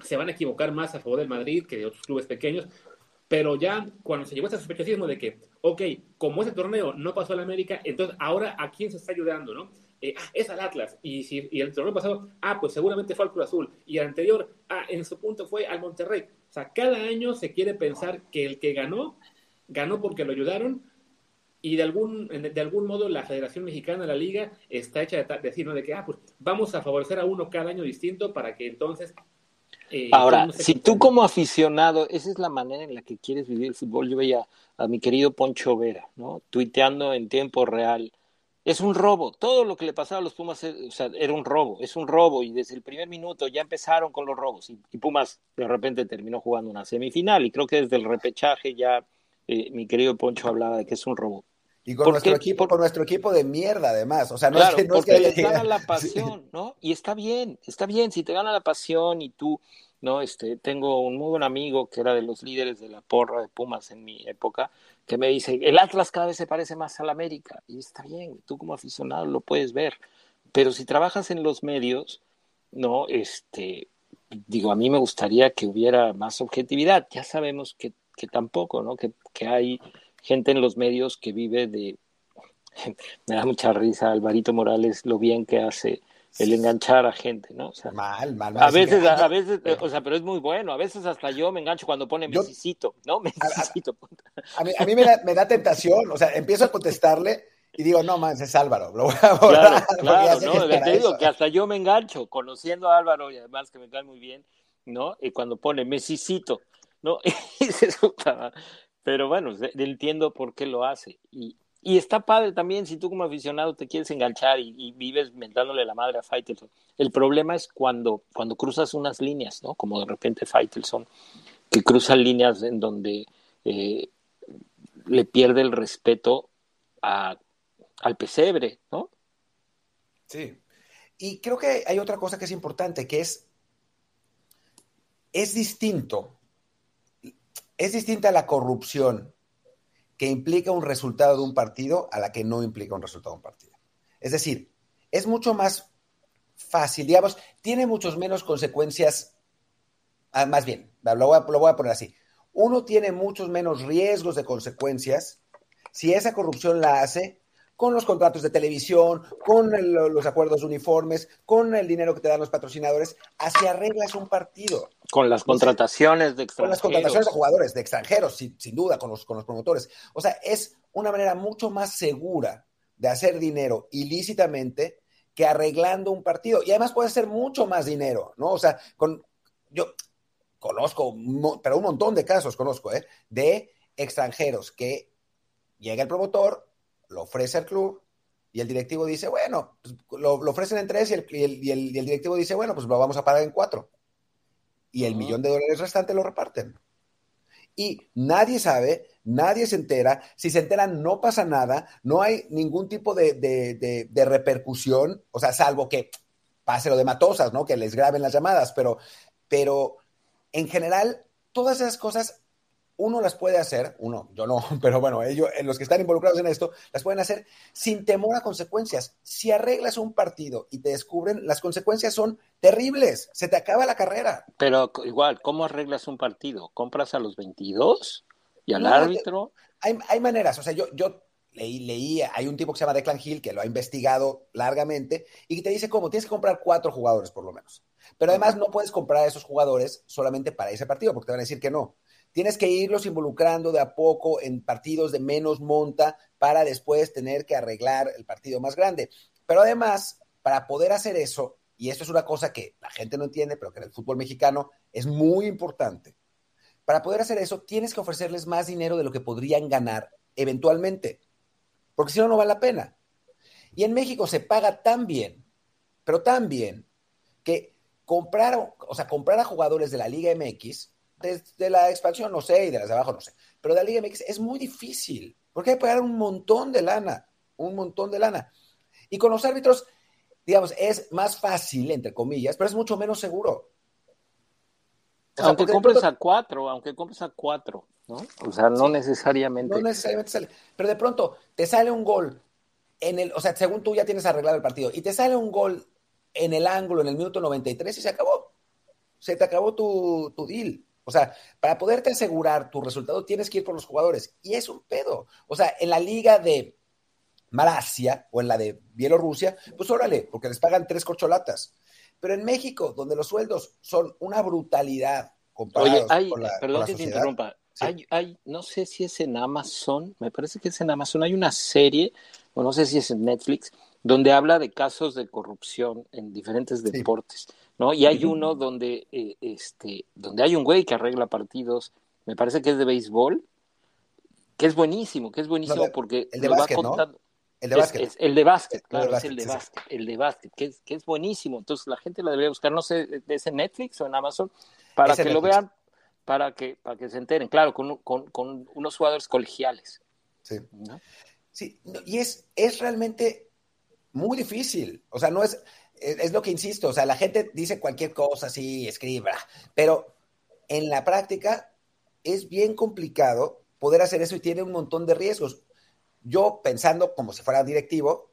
se van a equivocar más a favor del Madrid que de otros clubes pequeños, pero ya cuando se llegó ese sospechosismo de que, ok, como ese torneo no pasó al América, entonces ahora a quién se está ayudando, ¿no? Eh, ah, es al Atlas, y, si, el torneo pasado, ah, pues seguramente fue al Cruz Azul, y el anterior, ah, en su punto fue al Monterrey. O sea, cada año se quiere pensar que el que ganó, ganó porque lo ayudaron, y de algún, de algún modo la Federación Mexicana, la Liga, está hecha de, decir, ¿no? De que, ah, pues vamos a favorecer a uno cada año distinto para que entonces eh, Ahora, si tú como aficionado, esa es la manera en la que quieres vivir el fútbol, yo veía a mi querido Poncho Vera, ¿no? Tuiteando en tiempo real. Es un robo. Todo lo que le pasaba a los Pumas o sea, era un robo. Es un robo. Y desde el primer minuto ya empezaron con los robos. Y, Pumas de repente terminó jugando una semifinal. Y creo que desde el repechaje ya eh, mi querido Poncho hablaba de que es un robo. Y con nuestro equipo, con nuestro equipo de mierda, además. O sea, no es que no porque es gana la pasión, ¿no? Y está bien, está bien. Si te gana la pasión y tú, ¿no? Este, tengo un muy buen amigo que era de los líderes de la porra de Pumas en mi época, que me dice, el Atlas cada vez se parece más al América. Y está bien, tú como aficionado lo puedes ver. Pero si trabajas en los medios, ¿no? Este, digo, a mí me gustaría que hubiera más objetividad. Ya sabemos que, que tampoco, ¿no? Que, que hay gente en los medios que vive de... Me da mucha risa Alvarito Morales lo bien que hace el enganchar a gente, ¿no? O sea, mal, mal, mal. A veces, a, veces, o sea, pero es muy bueno. A veces hasta yo me engancho cuando pone Mesicito, ¿no? Mesicito. A, mí, a mí me, da, me, da, tentación, o sea, empiezo a contestarle y digo, no, man, es Álvaro, lo voy a borrar. Claro, claro, no, te digo que hasta yo me engancho, conociendo a Álvaro y además que me cae muy bien, ¿no? Y cuando pone Mesicito, ¿no? y se pero bueno, entiendo por qué lo hace. Y, y está padre también si tú como aficionado te quieres enganchar y, vives mentándole la madre a Faitelson. El problema es cuando, cuando cruzas unas líneas, ¿no? Como de repente Faitelson, que cruza líneas en donde eh, le pierde el respeto al pesebre, ¿no? Sí. Y creo que hay otra cosa que es importante, que es, es distinto es distinta la corrupción que implica un resultado de un partido a la que no implica un resultado de un partido. Es decir, es mucho más fácil, digamos, tiene muchos menos consecuencias, ah, más bien, a, lo voy a poner así, uno tiene muchos menos riesgos de consecuencias si esa corrupción la hace con los contratos de televisión, con los acuerdos uniformes, con el dinero que te dan los patrocinadores, así arreglas un partido. Con las contrataciones de extranjeros. Con las contrataciones de jugadores, de extranjeros, sin, duda, con los, con los promotores. O sea, es una manera mucho más segura de hacer dinero ilícitamente que arreglando un partido. Y además puede ser mucho más dinero, ¿no? O sea, con, yo conozco, pero un montón de casos conozco, ¿eh? De extranjeros que llega el promotor, lo ofrece al club y el directivo dice, bueno, pues, lo, ofrecen en tres y el, y, el, directivo dice, bueno, pues lo vamos a pagar en cuatro. Y el millón de dólares restante lo reparten. Y nadie sabe, nadie se entera. Si se enteran, no pasa nada, no hay ningún tipo de, de, de, repercusión, o sea, salvo que pase lo de Matosas, ¿no? Que les graben las llamadas, pero, pero en general, todas esas cosas uno las puede hacer, uno, yo no, pero bueno, ellos, eh, los que están involucrados en esto, las pueden hacer sin temor a consecuencias. Si arreglas un partido y te descubren, las consecuencias son terribles, se te acaba la carrera. Pero igual, ¿cómo arreglas un partido? ¿Compras a los 22 y al árbitro? Hay, hay, maneras, o sea, yo, yo leí, leí, hay un tipo que se llama Declan Hill que lo ha investigado largamente y que te dice cómo, tienes que comprar cuatro jugadores por lo menos. Pero además no puedes comprar a esos jugadores solamente para ese partido, porque te van a decir que no Tienes que irlos involucrando de a poco en partidos de menos monta para después tener que arreglar el partido más grande. Pero además, para poder hacer eso, y esto es una cosa que la gente no entiende, pero que en el fútbol mexicano es muy importante, para poder hacer eso tienes que ofrecerles más dinero de lo que podrían ganar eventualmente, porque si no, no vale la pena. Y en México se paga tan bien, pero tan bien, que comprar, o sea, comprar a jugadores de la Liga MX de, la expansión no sé y de las de abajo no sé, pero de la Liga MX es muy difícil, porque hay que pagar un montón de lana, un montón de lana. Y con los árbitros, digamos, es más fácil, entre comillas, pero es mucho menos seguro. aunque compres a cuatro, aunque compres a cuatro, ¿no? O sea, no necesariamente. No necesariamente sale. Pero de pronto te sale un gol en el, o sea, según tú ya tienes arreglado el partido, y te sale un gol en el ángulo en el minuto 93 y se acabó. Se te acabó tu, tu deal. O sea, para poderte asegurar tu resultado tienes que ir por los jugadores. Y es un pedo. O sea, en la liga de Malasia o en la de Bielorrusia, pues órale, porque les pagan tres corcholatas. Pero en México, donde los sueldos son una brutalidad comparados Oye, con la, perdón que te interrumpa. Hay, hay, no sé si es en Amazon, me parece que es en Amazon, hay una serie, o no sé si es en Netflix, donde habla de casos de corrupción en diferentes deportes, ¿no? Y hay uno donde, eh, este, donde hay un güey que arregla partidos, me parece que es de béisbol, que es buenísimo, que es buenísimo porque el de básquet, El de básquet. el de básquet, claro, es el de básquet, el de básquet, que es, que es buenísimo. Entonces la gente la debería buscar, no sé, ¿es en Netflix o en Amazon? Para que lo vean para que, para que se enteren, claro, con, con, con unos jugadores colegiales. Sí. Sí, y es, es realmente muy difícil. O sea, no es, es, lo que insisto, o sea, la gente dice cualquier cosa, sí, escriba, pero en la práctica es bien complicado poder hacer eso y tiene un montón de riesgos. Yo pensando como si fuera directivo,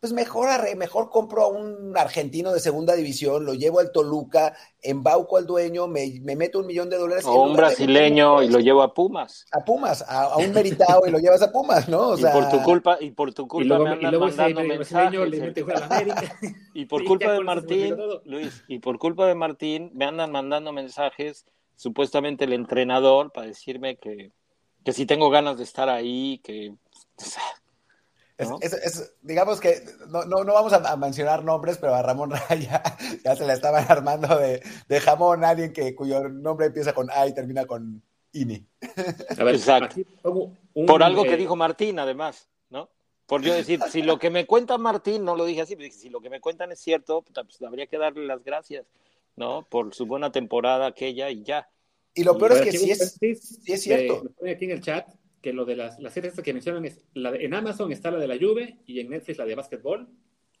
pues mejor, mejor compro a un argentino de segunda división, lo llevo al Toluca, embauco al dueño, me, meto un millón de dólares. O un brasileño y lo llevo a Pumas. A Pumas, a, un meritado y lo llevas a Pumas, ¿no? O sea, y por tu culpa, y por tu culpa me andan mandando mensajes. y por culpa de Martín, Luis, y por culpa de Martín me andan mandando mensajes, supuestamente el entrenador, para decirme que, que si tengo ganas de estar ahí, que es, digamos que no, no, no vamos a, mencionar nombres, pero a Ramón Raya ya se le estaban armando de, de, jamón alguien que, cuyo nombre empieza con A y termina con INI. Exacto. Por algo que eh, dijo Martín, además, ¿no? Por yo decir, si lo que me cuenta Martín, no lo dije así, si lo que me cuentan es cierto, pues habría que darle las gracias, ¿no? Por su buena temporada aquella y ya. Y lo peor es que sí es, sí es cierto. aquí en el chat que lo de las, las series que mencionan es, la en Amazon está la de la Juve y en Netflix la de básquetbol.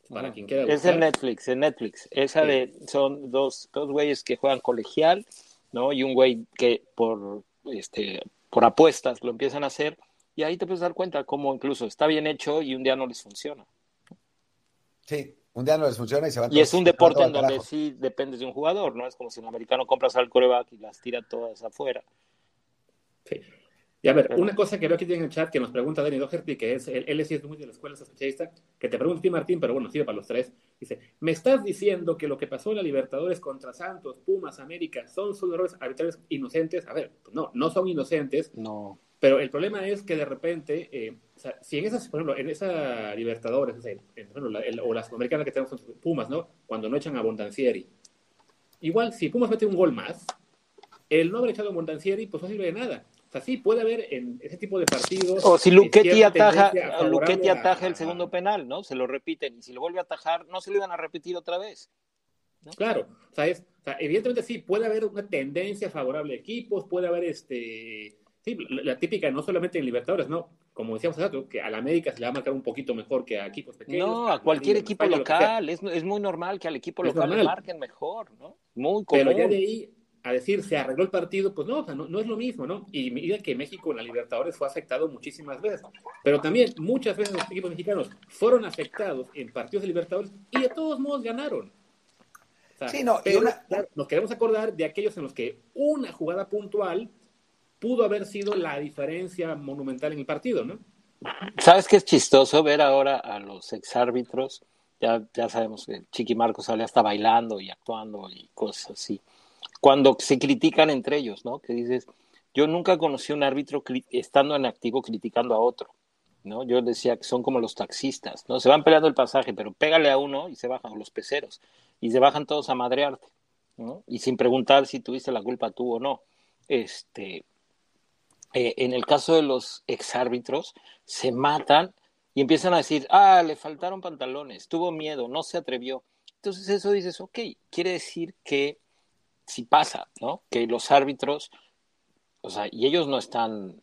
Para quien quiera Es en Netflix, en Netflix. Esa de, son dos, dos güeyes que juegan colegial, ¿no? Y un güey que por, este, por apuestas lo empiezan a hacer y ahí te puedes dar cuenta cómo incluso está bien hecho y un día no les funciona. Sí, un día no les funciona y se van Y es un deporte en donde sí dependes de un jugador, ¿no? Es como si en el americano compras al coreback y las tira todas afuera. Sí. Y a ver, una cosa que veo aquí en el chat que nos pregunta Danny Doherty, que es, él, sí es muy de la escuela asociacionista, que te pregunta a ti, Martín, pero bueno, sirve para los tres. Dice, ¿me estás diciendo que lo que pasó en la Libertadores contra Santos, Pumas, América, son solo errores arbitrarios inocentes? A ver, pues no, no son inocentes. No. Pero el problema es que de repente, eh, o sea, si en esas, por ejemplo, en esa Libertadores, o, sea, o las americanas que tenemos son Pumas, ¿no? Cuando no echan a Bondancieri. Igual, si Pumas mete un gol más, el no haber echado a Bondancieri, pues no sirve de nada. O sea, sí, puede haber en ese tipo de partidos. O si Luquetti ataja, Luquetti ataja el segundo penal, ¿no? Se lo repiten. Y si lo vuelve a atajar, no se lo iban a repetir otra vez. Claro. O sea, es, o sea, evidentemente sí, puede haber una tendencia favorable a equipos, puede haber este. Sí, la, típica, no solamente en Libertadores, ¿no? Como decíamos hace que a la América se le va a marcar un poquito mejor que a equipos pequeños. No, a cualquier equipo local. Es, es, muy normal que al equipo local le marquen mejor, ¿no? Muy común. Pero ya de ahí a decir se arregló el partido, pues no, no, es lo mismo, ¿no? Y mira que México en la Libertadores fue afectado muchísimas veces, pero también muchas veces los equipos mexicanos fueron afectados en partidos de Libertadores y de todos modos ganaron. sí, no, pero nos queremos acordar de aquellos en los que una jugada puntual pudo haber sido la diferencia monumental en el partido, ¿no? ¿Sabes qué es chistoso ver ahora a los exárbitros? Ya, ya sabemos que Chiqui Marcos sale hasta bailando y actuando y cosas así cuando se critican entre ellos, ¿no? Que dices, yo nunca conocí un árbitro estando en activo criticando a otro, ¿no? Yo decía que son como los taxistas, ¿no? Se van peleando el pasaje, pero pégale a uno y se bajan los peceros y se bajan todos a madrearte, ¿no? Y sin preguntar si tuviste la culpa tú o no. Este, eh, en el caso de los exárbitros, se matan y empiezan a decir, ah, le faltaron pantalones, tuvo miedo, no se atrevió. Entonces eso dices, ok, quiere decir que sí pasa, ¿no? Que los árbitros, o sea, y ellos no están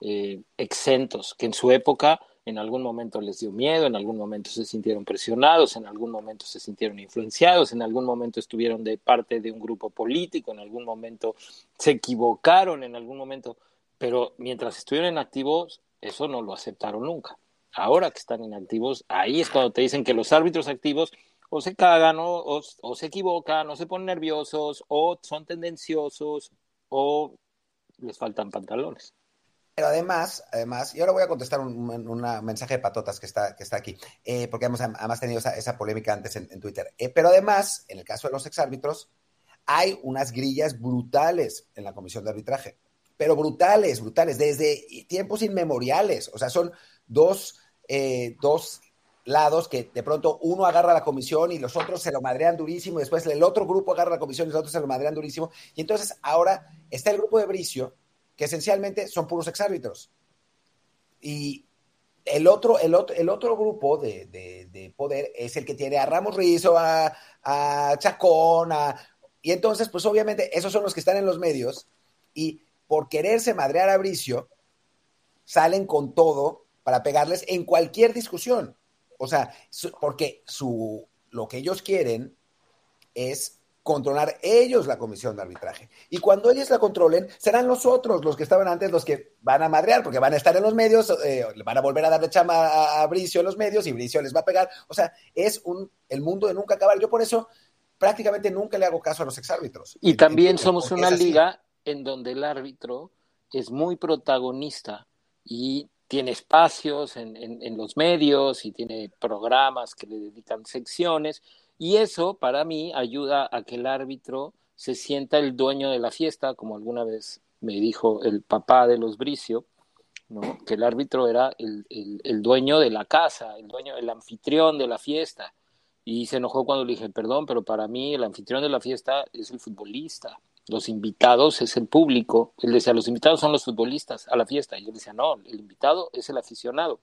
eh, exentos, que en su época en algún momento les dio miedo, en algún momento se sintieron presionados, en algún momento se sintieron influenciados, en algún momento estuvieron de parte de un grupo político, en algún momento se equivocaron, en algún momento, pero mientras estuvieron activos, eso no lo aceptaron nunca. Ahora que están inactivos, ahí es cuando te dicen que los árbitros activos o se cagan o, se equivocan o se ponen nerviosos o son tendenciosos o les faltan pantalones. Pero además, además, y ahora voy a contestar un, mensaje de patotas que está, que está aquí, eh, porque hemos además tenido esa, polémica antes en, Twitter. Eh, pero además, en el caso de los exárbitros, hay unas grillas brutales en la comisión de arbitraje, pero brutales, brutales, desde tiempos inmemoriales. O sea, son dos, eh, dos lados que de pronto uno agarra la comisión y los otros se lo madrean durísimo, y después el otro grupo agarra la comisión y los otros se lo madrean durísimo. Y entonces ahora está el grupo de Bricio que esencialmente son puros exárbitros. Y el otro, el otro, el otro grupo de, poder es el que tiene a Ramos Rizo, a, a Chacón, y entonces, pues obviamente, esos son los que están en los medios, y por quererse madrear a Bricio, salen con todo para pegarles en cualquier discusión. O sea, porque su, lo que ellos quieren es controlar ellos la comisión de arbitraje. Y cuando ellos la controlen, serán los otros, los que estaban antes, los que van a madrear, porque van a estar en los medios, eh, van a volver a darle chama a, Bricio en los medios y Bricio les va a pegar. O sea, es un, el mundo de nunca acabar. Yo por eso prácticamente nunca le hago caso a los exárbitros. Y también somos una liga en donde el árbitro es muy protagonista y tiene espacios en, en los medios y tiene programas que le dedican secciones y eso, para mí, ayuda a que el árbitro se sienta el dueño de la fiesta, como alguna vez me dijo el papá de los Bricio, ¿no? que el árbitro era el, el, dueño de la casa, el dueño, el anfitrión de la fiesta. Y se enojó cuando le dije, perdón, pero para mí el anfitrión de la fiesta es el futbolista, los invitados es el público. Él decía, los invitados son los futbolistas a la fiesta. Y yo decía, no, el invitado es el aficionado.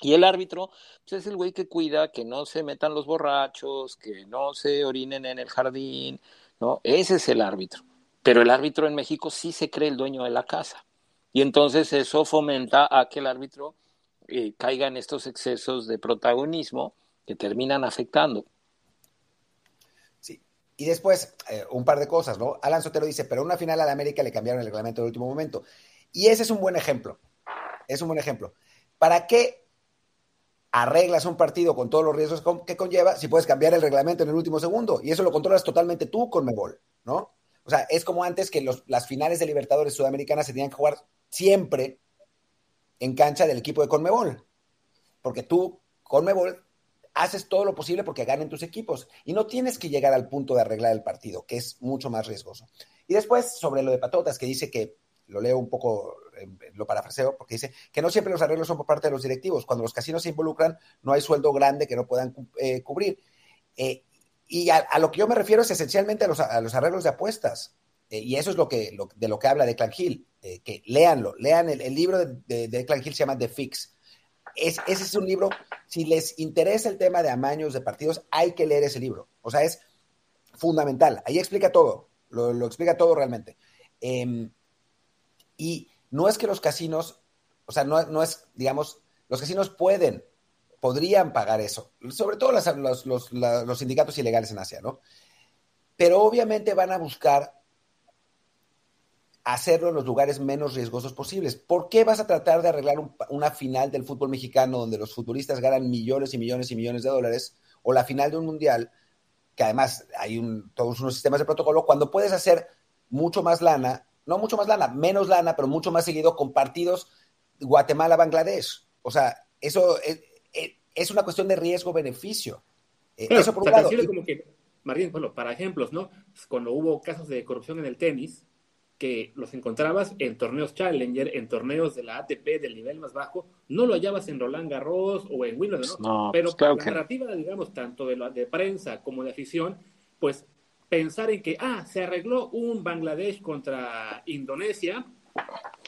Y el árbitro pues, es el güey que cuida que no se metan los borrachos, que no se orinen en el jardín, ¿no? Ese es el árbitro. Pero el árbitro en México sí se cree el dueño de la casa. Y entonces eso fomenta a que el árbitro eh, caiga en estos excesos de protagonismo que terminan afectando. Y después, eh, un par de cosas, ¿no? Alan Sotero dice, pero una final a la América le cambiaron el reglamento en el último momento. Y ese es un buen ejemplo. Es un buen ejemplo. ¿Para qué arreglas un partido con todos los riesgos que conlleva si puedes cambiar el reglamento en el último segundo. Y eso lo controlas totalmente tú con Mebol, ¿no? O sea, es como antes que las finales de Libertadores Sudamericanas se tenían que jugar siempre en cancha del equipo de Conmebol. Porque tú, Conmebol, haces todo lo posible porque ganen tus equipos. Y no tienes que llegar al punto de arreglar el partido, que es mucho más riesgoso. Y después, sobre lo de Patotas, que dice que lo leo un poco, eh, lo parafraseo, porque dice que no siempre los arreglos son por parte de los directivos. Cuando los casinos se involucran, no hay sueldo grande que no puedan eh, cubrir. Eh, y a, lo que yo me refiero es esencialmente a los, arreglos de apuestas. y eso es lo que, de lo que habla de Clan Hill. que léanlo, lean el, libro de, de, Clan Hill, se llama The Fix. Es, ese es un libro, si les interesa el tema de amaños de partidos, hay que leer ese libro. O sea, es fundamental. Ahí explica todo, lo, explica todo realmente. Eh, y no es que los casinos, o sea, no, es, digamos, los casinos pueden, podrían pagar eso, sobre todo los, los, sindicatos ilegales en Asia, ¿no? Pero obviamente van a buscar hacerlo en los lugares menos riesgosos posibles. ¿Por qué vas a tratar de arreglar una final del fútbol mexicano donde los futbolistas ganan millones y millones y millones de dólares o la final de un mundial, que además hay un, todos unos sistemas de protocolo, cuando puedes hacer mucho más lana no mucho más lana, menos lana, pero mucho más seguido con partidos Guatemala-Bangladesh. O sea, eso es, una cuestión de riesgo-beneficio. Eh, eso por un lado. como que, Marín, bueno, para ejemplos, ¿no? Cuando hubo casos de corrupción en el tenis, que los encontrabas en torneos Challenger, en torneos de la ATP del nivel más bajo, no lo hallabas en Roland Garros o en Wimbledon, ¿no? Pero pues la narrativa, digamos, tanto de, la, de prensa como de afición, pues pensar en que, ah, se arregló un Bangladesh contra Indonesia,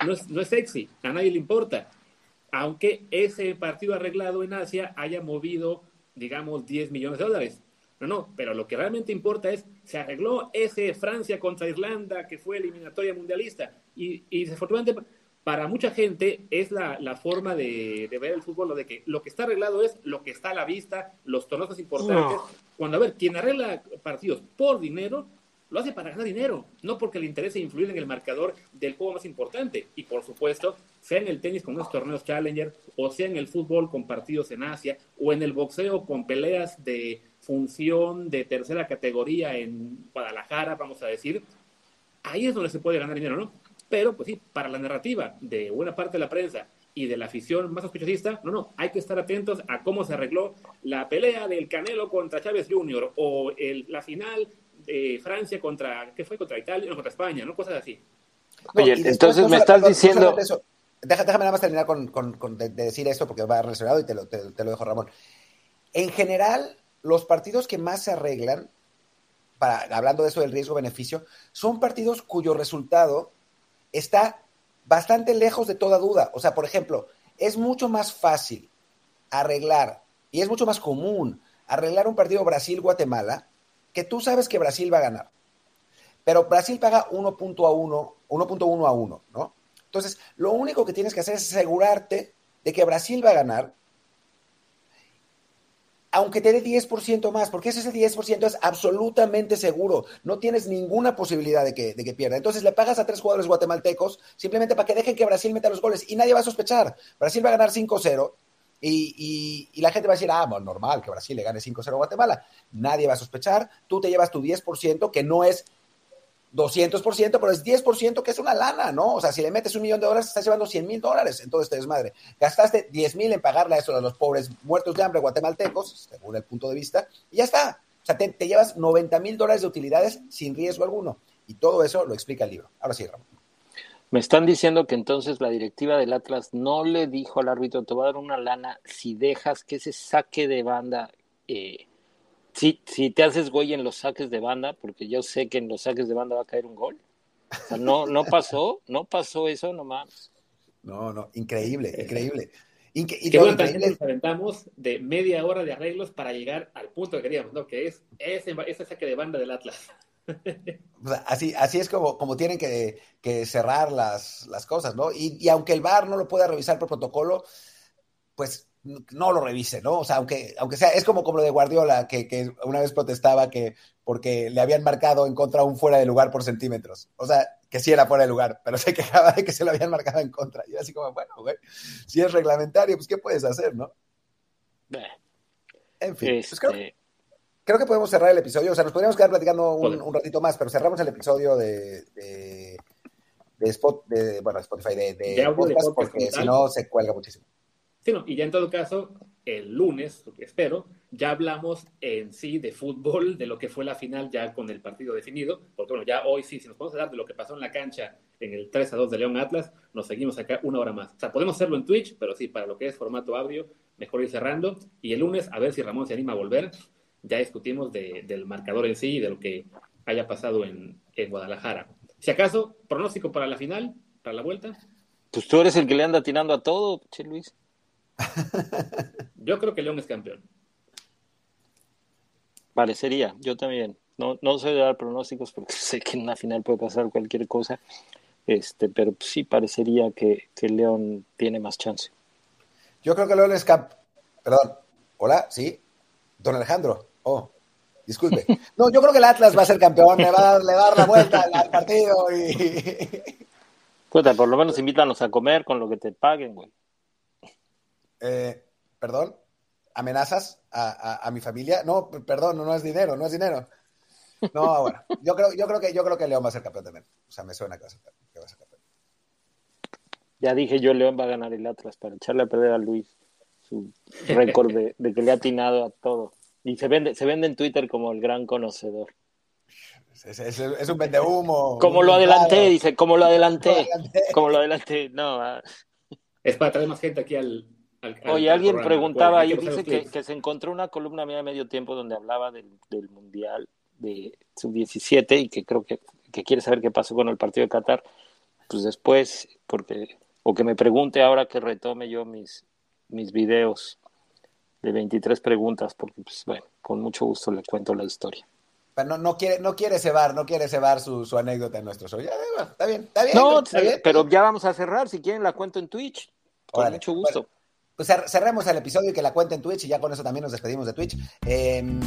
no es, no es sexy, a nadie le importa. Aunque ese partido arreglado en Asia haya movido, digamos, 10 millones de dólares. No, no, pero lo que realmente importa es, se arregló ese Francia contra Irlanda, que fue eliminatoria mundialista, y, y desafortunadamente para mucha gente es la, la forma de, de, ver el fútbol, lo de que lo que está arreglado es lo que está a la vista, los torneos importantes. Cuando, a ver, quien arregla partidos por dinero, lo hace para ganar dinero, no porque le interese influir en el marcador del juego más importante. Y por supuesto, sea en el tenis con unos torneos Challenger, o sea en el fútbol con partidos en Asia, o en el boxeo con peleas de función de tercera categoría en Guadalajara, vamos a decir, ahí es donde se puede ganar dinero, ¿no? Pero, pues sí, para la narrativa de buena parte de la prensa y de la afición más sospechosista, no, no, hay que estar atentos a cómo se arregló la pelea del Canelo contra Chávez Jr. o el, la final de Francia contra, ¿qué fue? Contra Italia, no, contra España, ¿no? Cosas así. Oye, entonces me estás diciendo... déjame nada más terminar con, con, con de, decir esto porque va relacionado y te lo, te, te lo dejo, Ramón. En general, los partidos que más se arreglan, hablando de eso del riesgo-beneficio, son partidos cuyo resultado está bastante lejos de toda duda. O sea, por ejemplo, es mucho más fácil arreglar y es mucho más común arreglar un partido Brasil-Guatemala que tú sabes que Brasil va a ganar. Pero Brasil paga 1.1 a 1, 1.1 a 1, ¿no? Entonces, lo único que tienes que hacer es asegurarte de que Brasil va a ganar aunque te dé 10% más, porque ese 10% es absolutamente seguro. No tienes ninguna posibilidad de que, de que pierda. Entonces le pagas a tres jugadores guatemaltecos simplemente para que dejen que Brasil meta los goles y nadie va a sospechar. Brasil va a ganar 5-0 y, y, la gente va a decir, ah, bueno, normal que Brasil le gane 5-0 a Guatemala. Nadie va a sospechar. Tú te llevas tu 10%, que no es 200%, pero es 10% que es una lana, ¿no? O sea, si le metes un millón de dólares, estás llevando 100 mil dólares en todo este desmadre. Gastaste 10 mil en pagarle a eso a los pobres muertos de hambre guatemaltecos, según el punto de vista, y ya está. O sea, te, llevas 90 mil dólares de utilidades sin riesgo alguno. Y todo eso lo explica el libro. Ahora sí, Ramón. Me están diciendo que entonces la directiva del Atlas no le dijo al árbitro, te voy a dar una lana si dejas que ese saque de banda eh, si, si te haces güey en los saques de banda, porque yo sé que en los saques de banda va a caer un gol. O sea, no, no pasó, no pasó eso nomás. No, no, increíble, increíble. Inque y bueno, increíble. nos aventamos de media hora de arreglos para llegar al punto que queríamos, ¿no? Que es ese, ese saque de banda del Atlas. así, así es como, como tienen que, que cerrar las, las, cosas, ¿no? Y, y aunque el VAR no lo pueda revisar por protocolo, pues no lo revise, ¿no? O sea, aunque, aunque sea, es como, como lo de Guardiola, que, que, una vez protestaba que porque le habían marcado en contra un fuera de lugar por centímetros. O sea, que sí era fuera de lugar, pero se quejaba de que se lo habían marcado en contra. Y así como, bueno, güey, si es reglamentario, pues ¿qué puedes hacer, no? En fin, pues creo, este creo, que podemos cerrar el episodio. O sea, nos podríamos quedar platicando un, un ratito más, pero cerramos el episodio de, de, de, Spot, de bueno, Spotify, de, de podcast, porque si no se cuelga muchísimo. No, y ya en todo caso, el lunes, espero, ya hablamos en sí de fútbol, de lo que fue la final ya con el partido definido, porque bueno, ya hoy sí, si nos podemos hablar de lo que pasó en la cancha en el 3 a 2 de León Atlas, nos seguimos acá una hora más. O sea, podemos hacerlo en Twitch, pero sí, para lo que es formato audio, mejor ir cerrando. Y el lunes, a ver si Ramón se anima a volver, ya discutimos de, del marcador en sí y de lo que haya pasado en, en Guadalajara. Si acaso, pronóstico para la final, para la vuelta. Pues tú eres el que le anda tirando a todo, Che Luis. Yo creo que León es campeón. Parecería, yo también. No, no sé dar pronósticos porque sé que en la final puede pasar cualquier cosa, este, pero sí parecería que, que León tiene más chance. Yo creo que León es campeón. Perdón, hola, sí, don Alejandro. Oh, disculpe. No, yo creo que el Atlas va a ser campeón, le va, a dar la vuelta al partido y. Puta, por lo menos invítanos a comer con lo que te paguen, güey eh, perdón, amenazas a, a, mi familia. No, perdón, no, es dinero, no es dinero. No, bueno, yo creo, yo creo que yo creo que León va a ser campeón también. O sea, me suena que va a ser, campeón. Ya dije yo, León va a ganar el Atlas para echarle a perder a Luis su récord de, que le ha atinado a todo. Y se vende, se vende en Twitter como el gran conocedor. Es, es, un vendehumo. Como lo adelanté, dice, como lo adelanté. Como lo adelanté, no. Ah. Es para traer más gente aquí al, Oye, alguien preguntaba y dice que, se encontró una columna mía de medio tiempo donde hablaba del, Mundial de Sub-17 y que creo que, quiere saber qué pasó con el partido de Qatar. Pues después, porque, o que me pregunte ahora que retome yo mis, mis videos de 23 preguntas, porque, pues, bueno, con mucho gusto le cuento la historia. No, no, quiere, no quiere cebar, no quiere cebar su, su anécdota en nuestro show. está bien, está bien. No, pero ya vamos a cerrar. Si quieren, la cuento en Twitch. Con mucho gusto. Pues cerremos el episodio y que la cuente en Twitch y ya con eso también nos despedimos de Twitch. Em,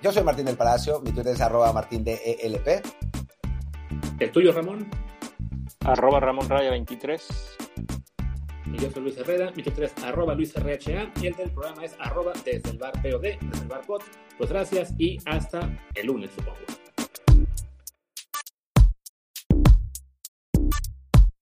yo soy Martín del Palacio, mi Twitter es arroba martín de ELP. ¿El tuyo, Ramón? Arroba Ramón Raya 23. Y yo soy Luis Herrera, mi Twitter es arroba Luis RHA y el del programa es arroba desde el bar POD, desde el bar POD. Pues gracias y hasta el lunes, supongo.